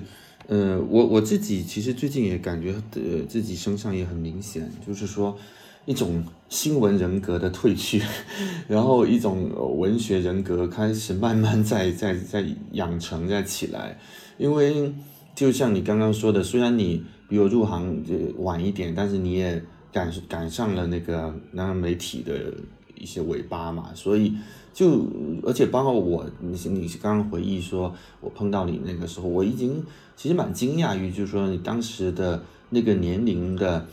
呃，我我自己其实最近也感觉呃自己身上也很明显，就是说。一种新闻人格的褪去，然后一种文学人格开始慢慢在在在养成在起来，因为就像你刚刚说的，虽然你比我入行晚一点，但是你也赶赶上了那个那个媒体的一些尾巴嘛，所以就而且包括我，你你刚刚回忆说我碰到你那个时候，我已经其实蛮惊讶于，就是说你当时的那个年龄的。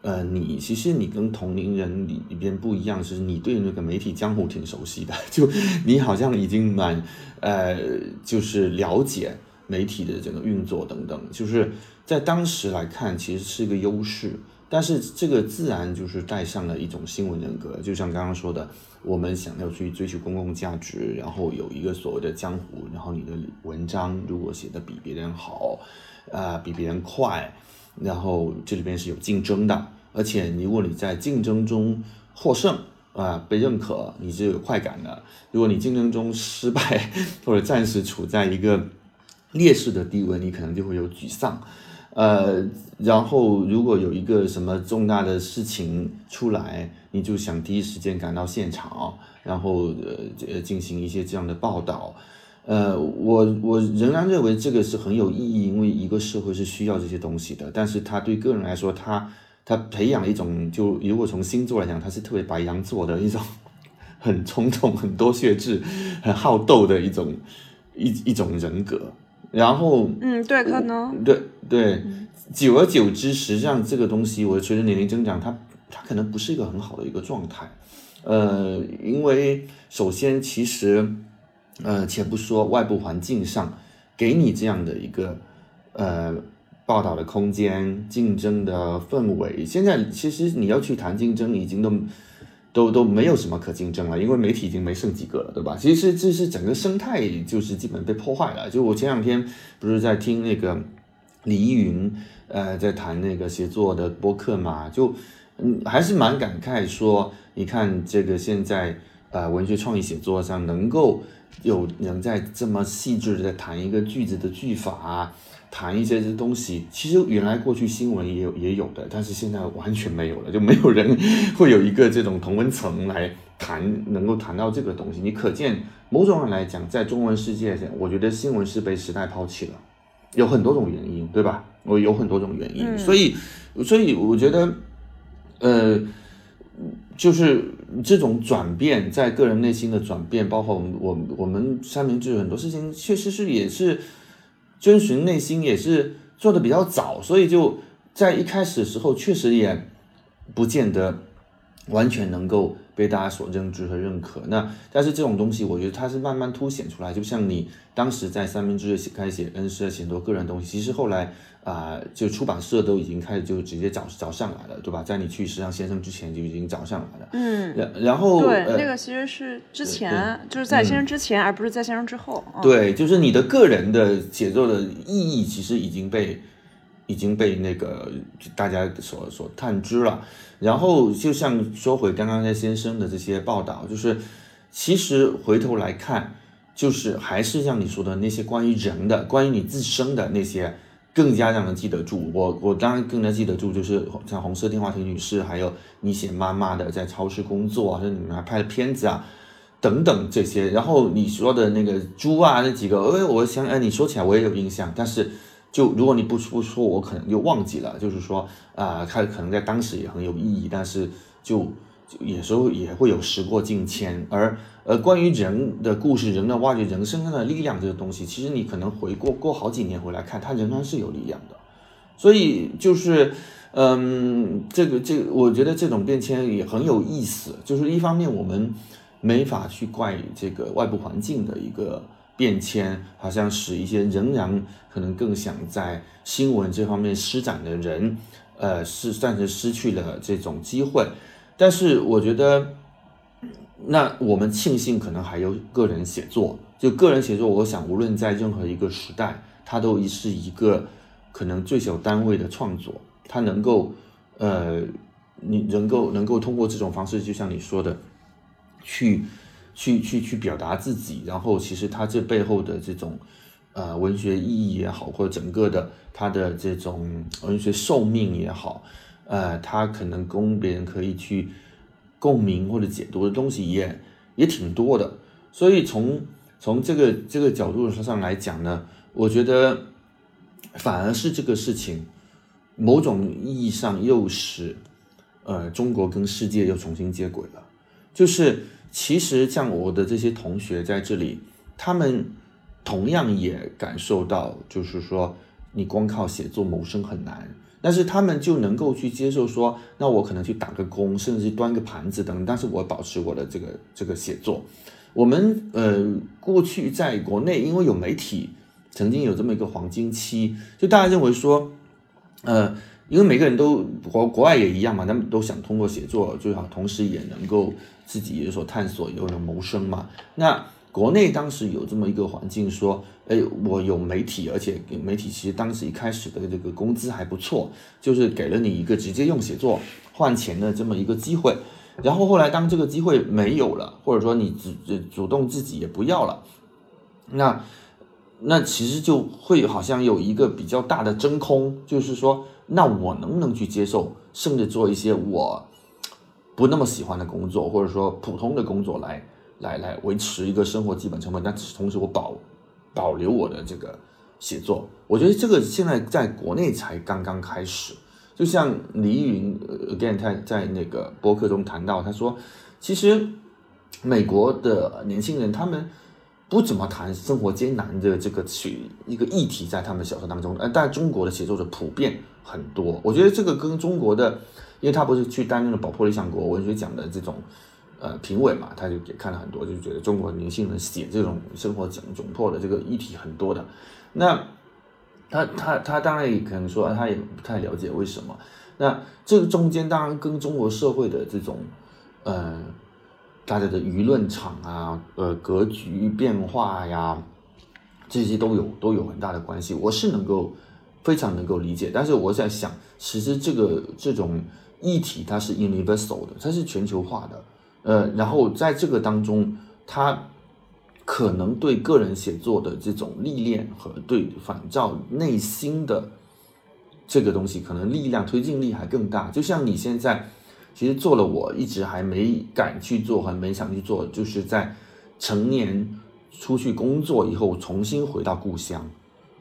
呃，你其实你跟同龄人里里边不一样，是你对那个媒体江湖挺熟悉的，就你好像已经蛮呃，就是了解媒体的整个运作等等，就是在当时来看，其实是一个优势。但是这个自然就是带上了一种新闻人格，就像刚刚说的，我们想要去追求公共价值，然后有一个所谓的江湖，然后你的文章如果写的比别人好，啊、比别人快。然后这里边是有竞争的，而且如果你在竞争中获胜啊、被认可，你是有快感的；如果你竞争中失败 或者暂时处在一个劣势的地位，你可能就会有沮丧。呃，然后如果有一个什么重大的事情出来，你就想第一时间赶到现场，然后呃呃进行一些这样的报道。呃，我我仍然认为这个是很有意义，因为一个社会是需要这些东西的。但是他对个人来说，他他培养了一种，就如果从星座来讲，他是特别白羊座的一种很冲动、很多血质、很好斗的一种一一种人格。然后，嗯，对，可能对对，久而久之，实际上这个东西，我随着年龄增长，它它可能不是一个很好的一个状态。呃，因为首先，其实。呃，且不说外部环境上给你这样的一个呃报道的空间、竞争的氛围，现在其实你要去谈竞争，已经都都都没有什么可竞争了，因为媒体已经没剩几个了，对吧？其实这是整个生态就是基本被破坏了。就我前两天不是在听那个李依云呃在谈那个写作的播客嘛，就嗯还是蛮感慨说，你看这个现在呃文学创意写作上能够。有人在这么细致的谈一个句子的句法，谈一些这东西，其实原来过去新闻也有也有的，但是现在完全没有了，就没有人会有一个这种同温层来谈，能够谈到这个东西。你可见某种上来讲，在中文世界上，我觉得新闻是被时代抛弃了，有很多种原因，对吧？我有很多种原因，所以所以我觉得，呃。就是这种转变，在个人内心的转变，包括我们我我们三明治很多事情，确实是也是遵循内心，也是做的比较早，所以就在一开始的时候，确实也不见得完全能够被大家所认知和认可。那但是这种东西，我觉得它是慢慢凸显出来，就像你当时在三明治开始写恩师写很多个人东西，其实后来。啊，就出版社都已经开始就直接找找上来了，对吧？在你去时尚先生之前就已经找上来了。嗯，然然后对，呃那个其实是之前，就是在先生之前，而不是在先生之后。嗯对，就是你的个人的写作的意义，其实已经被已经被那个大家所所探知了。然后就像说回刚刚那先生的这些报道，就是其实回头来看，就是还是像你说的那些关于人的、关于你自身的那些。更加让人记得住，我我当然更加记得住，就是像红色电话亭女士，还有你写妈妈的在超市工作啊，甚至你们还拍了片子啊，等等这些。然后你说的那个猪啊，那几个，哎，我想，哎，你说起来我也有印象，但是就如果你不不说，我可能就忘记了。就是说啊，它可能在当时也很有意义，但是就就有时候也会有时过境迁。而而关于人的故事，人的挖掘，人身上的力量这个东西，其实你可能回过过好几年回来看，它仍然是有力量的。所以就是，嗯，这个这个，我觉得这种变迁也很有意思。就是一方面我们没法去怪这个外部环境的一个。变迁好像使一些仍然可能更想在新闻这方面施展的人，呃，是暂时失去了这种机会。但是我觉得，那我们庆幸可能还有个人写作。就个人写作，我想无论在任何一个时代，它都是一个可能最小单位的创作。它能够，呃，你能够能够通过这种方式，就像你说的，去。去去去表达自己，然后其实他这背后的这种，呃，文学意义也好，或者整个的他的这种文学寿命也好，呃，他可能供别人可以去共鸣或者解读的东西也也挺多的。所以从从这个这个角度上来讲呢，我觉得反而是这个事情，某种意义上又使呃中国跟世界又重新接轨了，就是。其实像我的这些同学在这里，他们同样也感受到，就是说你光靠写作谋生很难，但是他们就能够去接受说，那我可能去打个工，甚至是端个盘子等等，但是我保持我的这个这个写作。我们呃过去在国内，因为有媒体，曾经有这么一个黄金期，就大家认为说，呃。因为每个人都国国外也一样嘛，他们都想通过写作最好，同时也能够自己有所探索，有能谋生嘛。那国内当时有这么一个环境，说，哎，我有媒体，而且媒体其实当时一开始的这个工资还不错，就是给了你一个直接用写作换钱的这么一个机会。然后后来当这个机会没有了，或者说你主主动自己也不要了，那那其实就会好像有一个比较大的真空，就是说。那我能不能去接受，甚至做一些我不那么喜欢的工作，或者说普通的工作来来来维持一个生活基本成本，但同时我保保留我的这个写作，我觉得这个现在在国内才刚刚开始。就像李云 again 他在那个博客中谈到，他说，其实美国的年轻人他们。不怎么谈生活艰难的这个去一个议题，在他们小说当中，呃，但中国的写作者普遍很多。我觉得这个跟中国的，因为他不是去担任了宝珀理想国文学奖的这种呃评委嘛，他就也看了很多，就觉得中国年轻人写这种生活窘窘迫的这个议题很多的。那他他他当然也可能说，他也不太了解为什么。那这个中间当然跟中国社会的这种呃。大家的舆论场啊，呃，格局变化呀，这些都有都有很大的关系。我是能够非常能够理解，但是我在想，其实这个这种议题它是 universal 的，它是全球化的，呃，然后在这个当中，它可能对个人写作的这种历练和对反照内心的这个东西，可能力量推进力还更大。就像你现在。其实做了，我一直还没敢去做，还没想去做，就是在成年出去工作以后，重新回到故乡，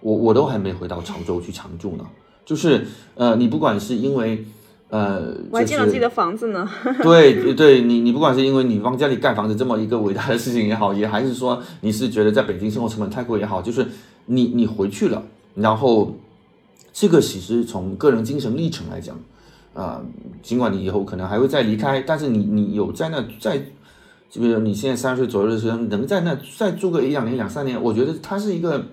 我我都还没回到潮州去常住呢。就是呃，你不管是因为呃，我还建了自己的房子呢。对对，你你不管是因为你帮家里盖房子这么一个伟大的事情也好，也还是说你是觉得在北京生活成本太贵也好，就是你你回去了，然后这个其实从个人精神历程来讲。啊，尽管你以后可能还会再离开，但是你你有在那再，就比如你现在三十岁左右的时候，能在那再住个一两年、两三年，我觉得它是一个，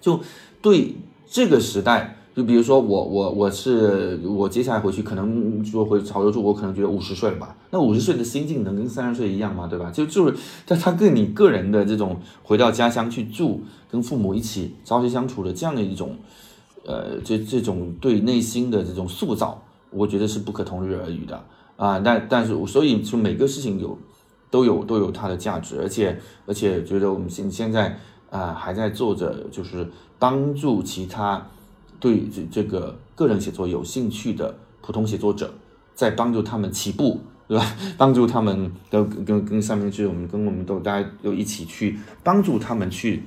就对这个时代，就比如说我我我是我接下来回去可能说回潮州住，我可能觉得五十岁了吧，那五十岁的心境能跟三十岁一样吗？对吧？就就是在他跟你个人的这种回到家乡去住，跟父母一起朝夕相处的这样的一种，呃，这这种对内心的这种塑造。我觉得是不可同日而语的啊，但但是所以说每个事情有都有都有它的价值，而且而且觉得我们现现在啊还在做着，就是帮助其他对这这个个人写作有兴趣的普通写作者，在帮助他们起步，对吧？帮助他们都跟跟上面去，我们跟我们都大家都一起去帮助他们去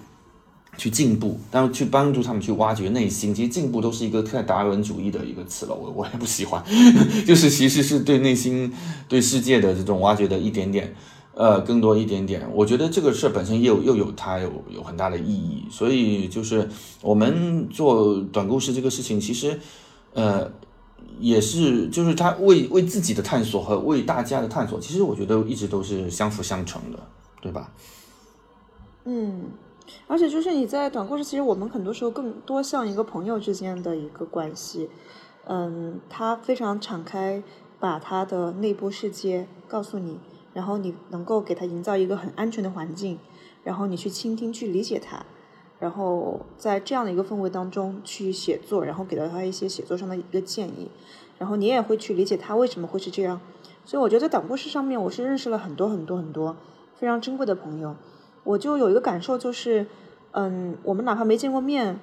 去进步，然后去帮助他们去挖掘内心。其实进步都是一个太达尔文主义的一个词了，我我也不喜欢。就是其实是对内心、对世界的这种挖掘的一点点，呃，更多一点点。我觉得这个事本身又又有它有有很大的意义。所以就是我们做短故事这个事情，其实呃也是就是他为为自己的探索和为大家的探索，其实我觉得一直都是相辅相成的，对吧？嗯。而且就是你在短故事，其实我们很多时候更多像一个朋友之间的一个关系，嗯，他非常敞开，把他的内部世界告诉你，然后你能够给他营造一个很安全的环境，然后你去倾听、去理解他，然后在这样的一个氛围当中去写作，然后给到他一些写作上的一个建议，然后你也会去理解他为什么会是这样。所以我觉得在短故事上面，我是认识了很多很多很多非常珍贵的朋友。我就有一个感受，就是，嗯，我们哪怕没见过面，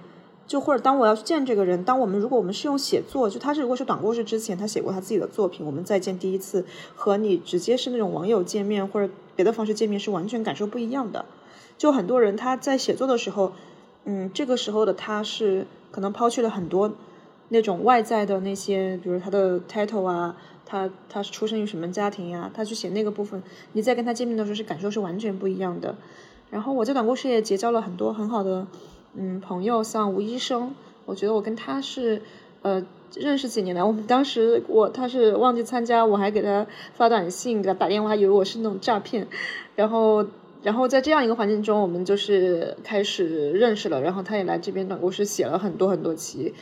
就或者当我要去见这个人，当我们如果我们是用写作，就他是如果是短故事之前他写过他自己的作品，我们再见第一次和你直接是那种网友见面或者别的方式见面是完全感受不一样的。就很多人他在写作的时候，嗯，这个时候的他是可能抛去了很多那种外在的那些，比如他的 title 啊。他他是出生于什么家庭呀？他去写那个部分，你在跟他见面的时候是感受是完全不一样的。然后我在短故事也结交了很多很好的嗯朋友，像吴医生，我觉得我跟他是呃认识几年来，我们当时我他是忘记参加，我还给他发短信，给他打电话，以为我是那种诈骗。然后然后在这样一个环境中，我们就是开始认识了。然后他也来这边短故事写了很多很多期，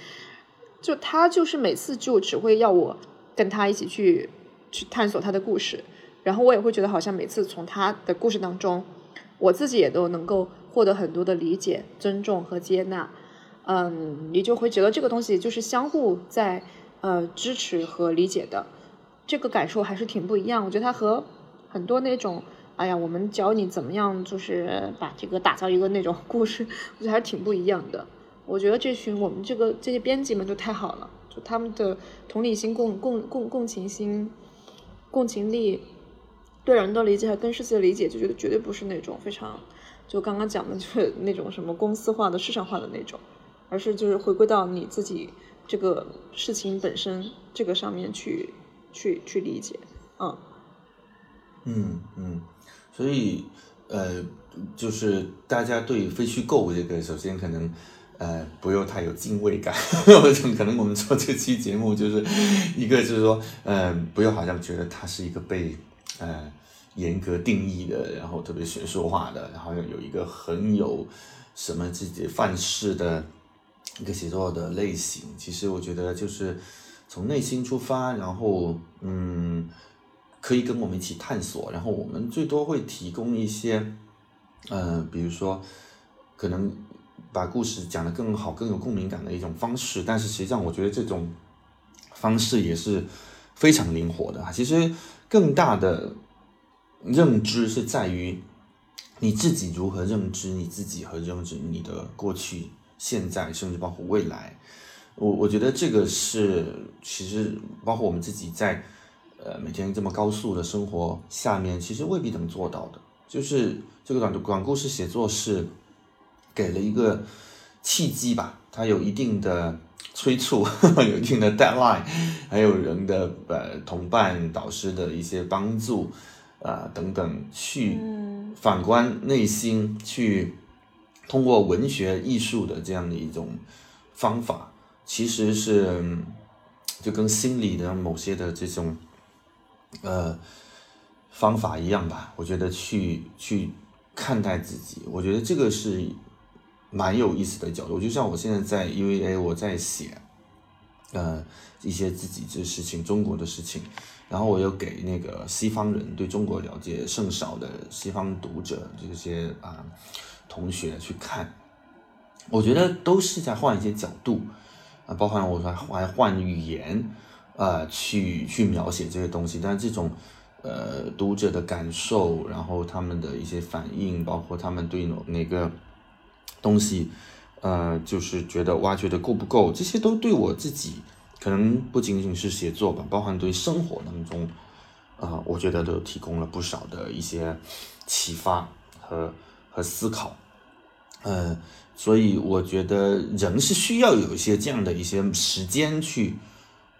就他就是每次就只会要我。跟他一起去去探索他的故事，然后我也会觉得好像每次从他的故事当中，我自己也都能够获得很多的理解、尊重和接纳。嗯，你就会觉得这个东西就是相互在呃支持和理解的，这个感受还是挺不一样。我觉得它和很多那种哎呀，我们教你怎么样就是把这个打造一个那种 故事，我觉得还是挺不一样的。我觉得这群我们这个这些编辑们就太好了。就他们的同理心、共共共共情心、共情力，对人的理解和跟世界的理解，就觉得绝对不是那种非常，就刚刚讲的，就是那种什么公司化的、市场化的那种，而是就是回归到你自己这个事情本身这个上面去去去理解，嗯，嗯嗯，所以呃，就是大家对非虚构这个，首先可能。呃，不用太有敬畏感。可能我们做这期节目，就是一个就是说，嗯，不要好像觉得它是一个被呃严格定义的，然后特别学术化的，然后有一个很有什么自己范式的一个写作的类型。其实我觉得就是从内心出发，然后嗯，可以跟我们一起探索。然后我们最多会提供一些，嗯，比如说可能。把故事讲得更好、更有共鸣感的一种方式，但是实际上我觉得这种方式也是非常灵活的。其实更大的认知是在于你自己如何认知你自己和认知你的过去、现在，甚至包括未来。我我觉得这个是其实包括我们自己在呃每天这么高速的生活下面，其实未必能做到的。就是这个短短故事写作是。给了一个契机吧，它有一定的催促，有一定的 deadline，还有人的呃同伴、导师的一些帮助啊等等，去反观内心，去通过文学艺术的这样的一种方法，其实是就跟心理的某些的这种呃方法一样吧。我觉得去去看待自己，我觉得这个是。蛮有意思的角度，就像我现在在 UVA，我在写，呃，一些自己这事情，中国的事情，然后我又给那个西方人对中国了解甚少的西方读者这些啊同学去看，我觉得都是在换一些角度啊，包括我说还换语言啊，去去描写这些东西，但这种呃读者的感受，然后他们的一些反应，包括他们对哪个。东西，呃，就是觉得挖掘的够不够，这些都对我自己可能不仅仅是写作吧，包含对生活当中，啊，我觉得都提供了不少的一些启发和和思考。呃，所以我觉得人是需要有一些这样的一些时间去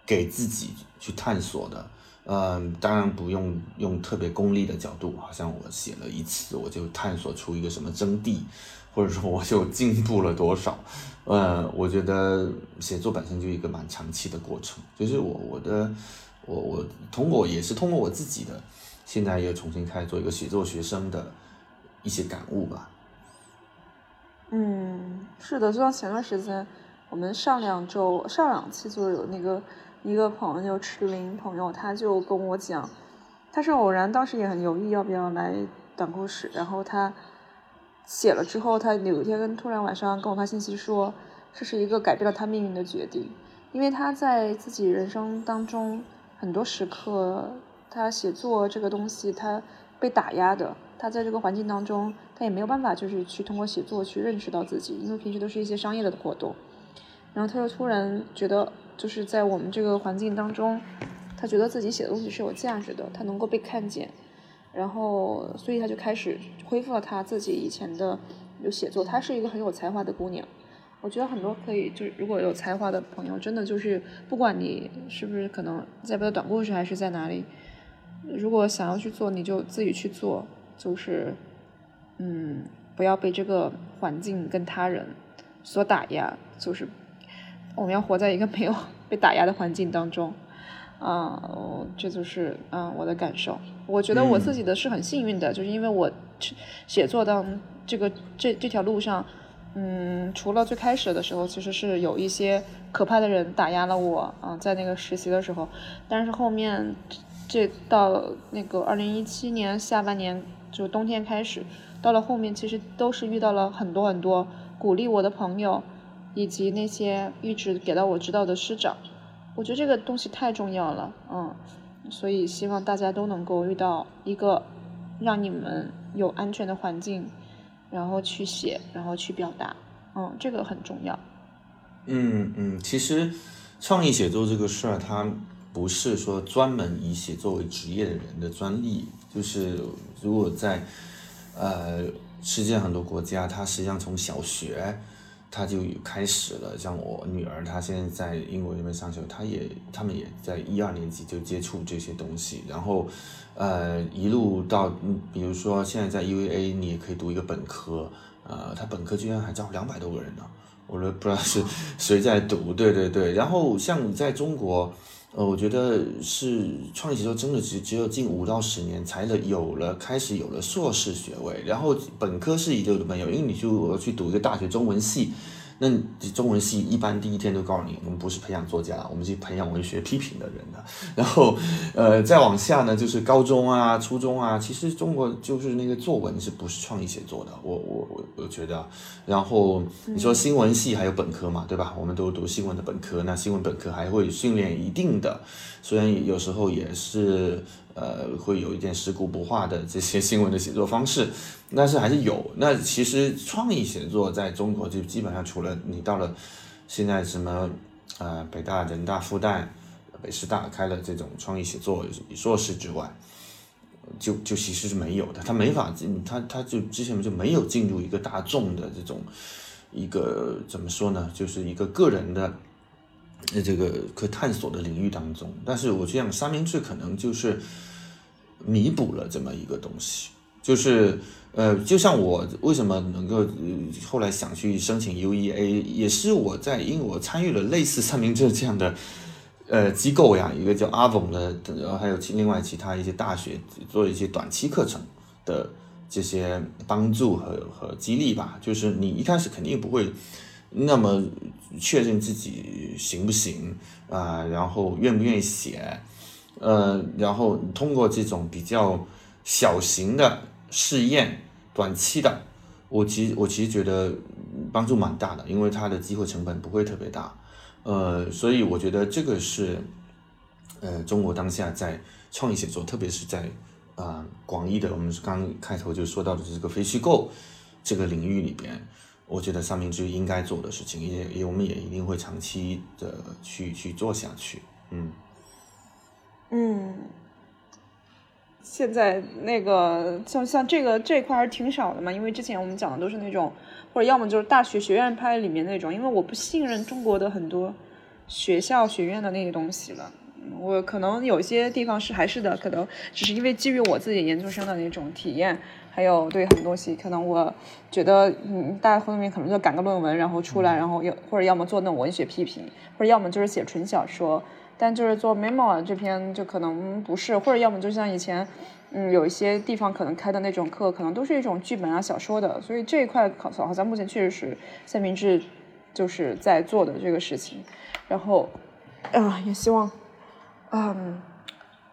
给自己去探索的。嗯，当然不用用特别功利的角度，好像我写了一次我就探索出一个什么真谛，或者说我就进步了多少。呃，我觉得写作本身就一个蛮长期的过程，就是我我的我我通过也是通过我自己的，现在又重新开始做一个写作学生的一些感悟吧。嗯，是的，就像前段时间我们上两周上两期就有那个。一个朋友，池林朋友，他就跟我讲，他是偶然，当时也很犹豫要不要来短故事，然后他写了之后，他有一天突然晚上跟我发信息说，这是一个改变了他命运的决定，因为他在自己人生当中很多时刻，他写作这个东西他被打压的，他在这个环境当中，他也没有办法就是去通过写作去认识到自己，因为平时都是一些商业的活动，然后他就突然觉得。就是在我们这个环境当中，他觉得自己写的东西是有价值的，他能够被看见，然后所以他就开始恢复了他自己以前的有写作。她是一个很有才华的姑娘，我觉得很多可以就是如果有才华的朋友，真的就是不管你是不是可能在播短故事还是在哪里，如果想要去做，你就自己去做，就是嗯，不要被这个环境跟他人所打压，就是。我们要活在一个没有 被打压的环境当中，啊，这就是嗯我的感受。我觉得我自己的是很幸运的，就是因为我写作当这个这这条路上，嗯，除了最开始的时候，其实是有一些可怕的人打压了我啊，在那个实习的时候，但是后面这到那个二零一七年下半年就冬天开始，到了后面其实都是遇到了很多很多鼓励我的朋友。以及那些一直给到我指导的师长，我觉得这个东西太重要了，嗯，所以希望大家都能够遇到一个让你们有安全的环境，然后去写，然后去表达，嗯，这个很重要。嗯嗯，其实创意写作这个事儿，它不是说专门以写作为职业的人的专利，就是如果在呃世界很多国家，它实际上从小学。他就开始了，像我女儿，她现在在英国那边上学，她也，他们也在一二年级就接触这些东西，然后，呃，一路到，比如说现在在 UVA，你也可以读一个本科，呃，他本科居然还招两百多个人呢，我都不知道是 谁在读，对对对，然后像在中国。呃，我觉得是创意写作真的只只有近五到十年才了有了开始有了硕士学位，然后本科是一个没有，因为你就要去读一个大学中文系。那中文系一般第一天都告诉你，我们不是培养作家，我们是培养文学批评的人的。然后，呃，再往下呢，就是高中啊、初中啊，其实中国就是那个作文是不是创意写作的？我我我我觉得。然后你说新闻系还有本科嘛，对吧？我们都读新闻的本科，那新闻本科还会训练一定的，虽然有时候也是。呃，会有一点食古不化的这些新闻的写作方式，但是还是有。那其实创意写作在中国就基本上除了你到了现在什么呃北大、人大、复旦、北师大开了这种创意写作硕士之外，就就其实是没有的。他没法进，他他就之前就没有进入一个大众的这种一个怎么说呢，就是一个个人的。那这个可探索的领域当中，但是我这样三明治可能就是弥补了这么一个东西，就是呃，就像我为什么能够后来想去申请 UEA，也是我在因为我参与了类似三明治这样的呃机构呀，一个叫阿冯的，然后还有其另外其他一些大学做一些短期课程的这些帮助和和激励吧，就是你一开始肯定不会。那么确认自己行不行啊？然后愿不愿意写？呃，然后通过这种比较小型的试验、短期的，我其实我其实觉得帮助蛮大的，因为它的机会成本不会特别大。呃，所以我觉得这个是呃中国当下在创意写作，特别是在啊广义的，我们刚开头就说到的这个非虚构这个领域里边。我觉得三明治应该做的事情，也也我们也一定会长期的去去做下去。嗯嗯，现在那个像像这个这块还是挺少的嘛，因为之前我们讲的都是那种，或者要么就是大学学院派里面那种，因为我不信任中国的很多学校学院的那些东西了。我可能有些地方是还是的，可能只是因为基于我自己研究生的那种体验，还有对很多东西，可能我觉得，嗯，大家后面可能就赶个论文，然后出来，然后要或者要么做那种文学批评，或者要么就是写纯小说，但就是做 memo 这篇就可能不是，或者要么就像以前，嗯，有一些地方可能开的那种课，可能都是一种剧本啊小说的，所以这一块好好像目前确实是三明治就是在做的这个事情，然后啊，也希望。嗯，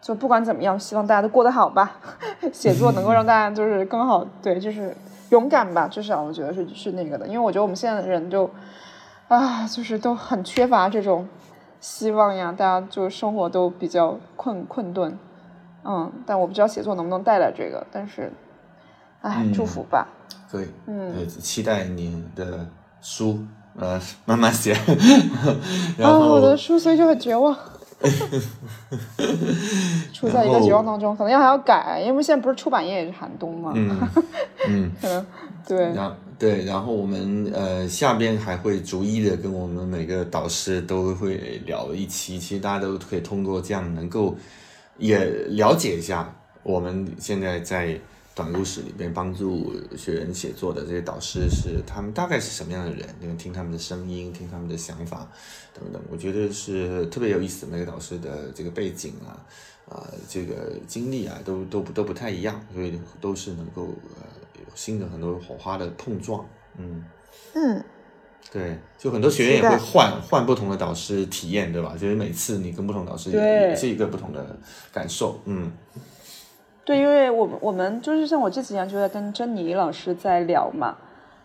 就不管怎么样，希望大家都过得好吧。写作能够让大家就是更好，对，就是勇敢吧。至少我觉得是是那个的，因为我觉得我们现在的人就啊，就是都很缺乏这种希望呀。大家就生活都比较困困顿，嗯，但我不知道写作能不能带来这个，但是，哎，祝福吧。对，嗯，期待你的书，呃，慢慢写。然后我的书，所以就很绝望。处在一个绝望当中，可能要还要改，因为现在不是出版业也是寒冬嘛。嗯 嗯，可能对。然对，然后我们呃下边还会逐一的跟我们每个导师都会聊一期，其实大家都可以通过这样能够也了解一下我们现在在。短故事里边帮助学员写作的这些导师是他们大概是什么样的人？你们听他们的声音，听他们的想法等等，我觉得是特别有意思。每个导师的这个背景啊，啊，这个经历啊，都都不都不太一样，所以都是能够呃有新的很多火花的碰撞。嗯嗯，对，就很多学员也会换换不同的导师体验，对吧？就是每次你跟不同导师也是一个不同的感受。嗯。对，因为我我们就是像我这几年就在跟珍妮老师在聊嘛。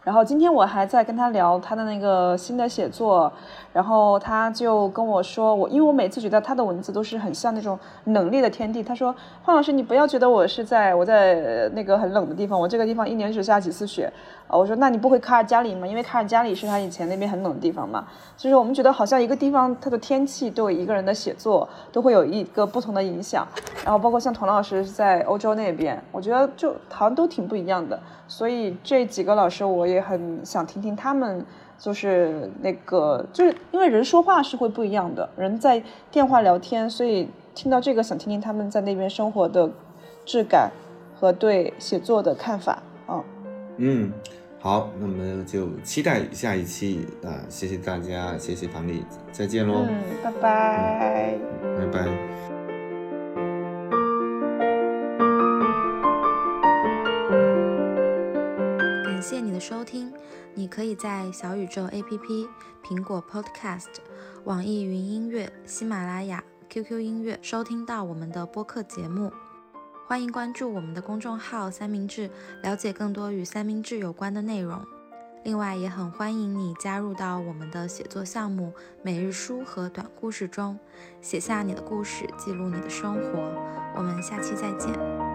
然后今天我还在跟他聊他的那个新的写作，然后他就跟我说，我因为我每次觉得他的文字都是很像那种冷冽的天地。他说，黄老师，你不要觉得我是在我在那个很冷的地方，我这个地方一年只下几次雪。啊，我说那你不回卡尔加里吗？因为卡尔加里是他以前那边很冷的地方嘛。就是我们觉得好像一个地方它的天气对我一个人的写作都会有一个不同的影响。然后包括像童老师在欧洲那边，我觉得就好像都挺不一样的。所以这几个老师我也很想听听他们，就是那个，就是因为人说话是会不一样的，人在电话聊天，所以听到这个想听听他们在那边生活的质感和对写作的看法啊。嗯，好，那么就期待下一期啊！谢谢大家，谢谢樊丽，再见喽。嗯，拜拜。拜拜。谢你的收听，你可以在小宇宙 APP、苹果 Podcast、网易云音乐、喜马拉雅、QQ 音乐收听到我们的播客节目。欢迎关注我们的公众号“三明治”，了解更多与三明治有关的内容。另外，也很欢迎你加入到我们的写作项目——每日书和短故事中，写下你的故事，记录你的生活。我们下期再见。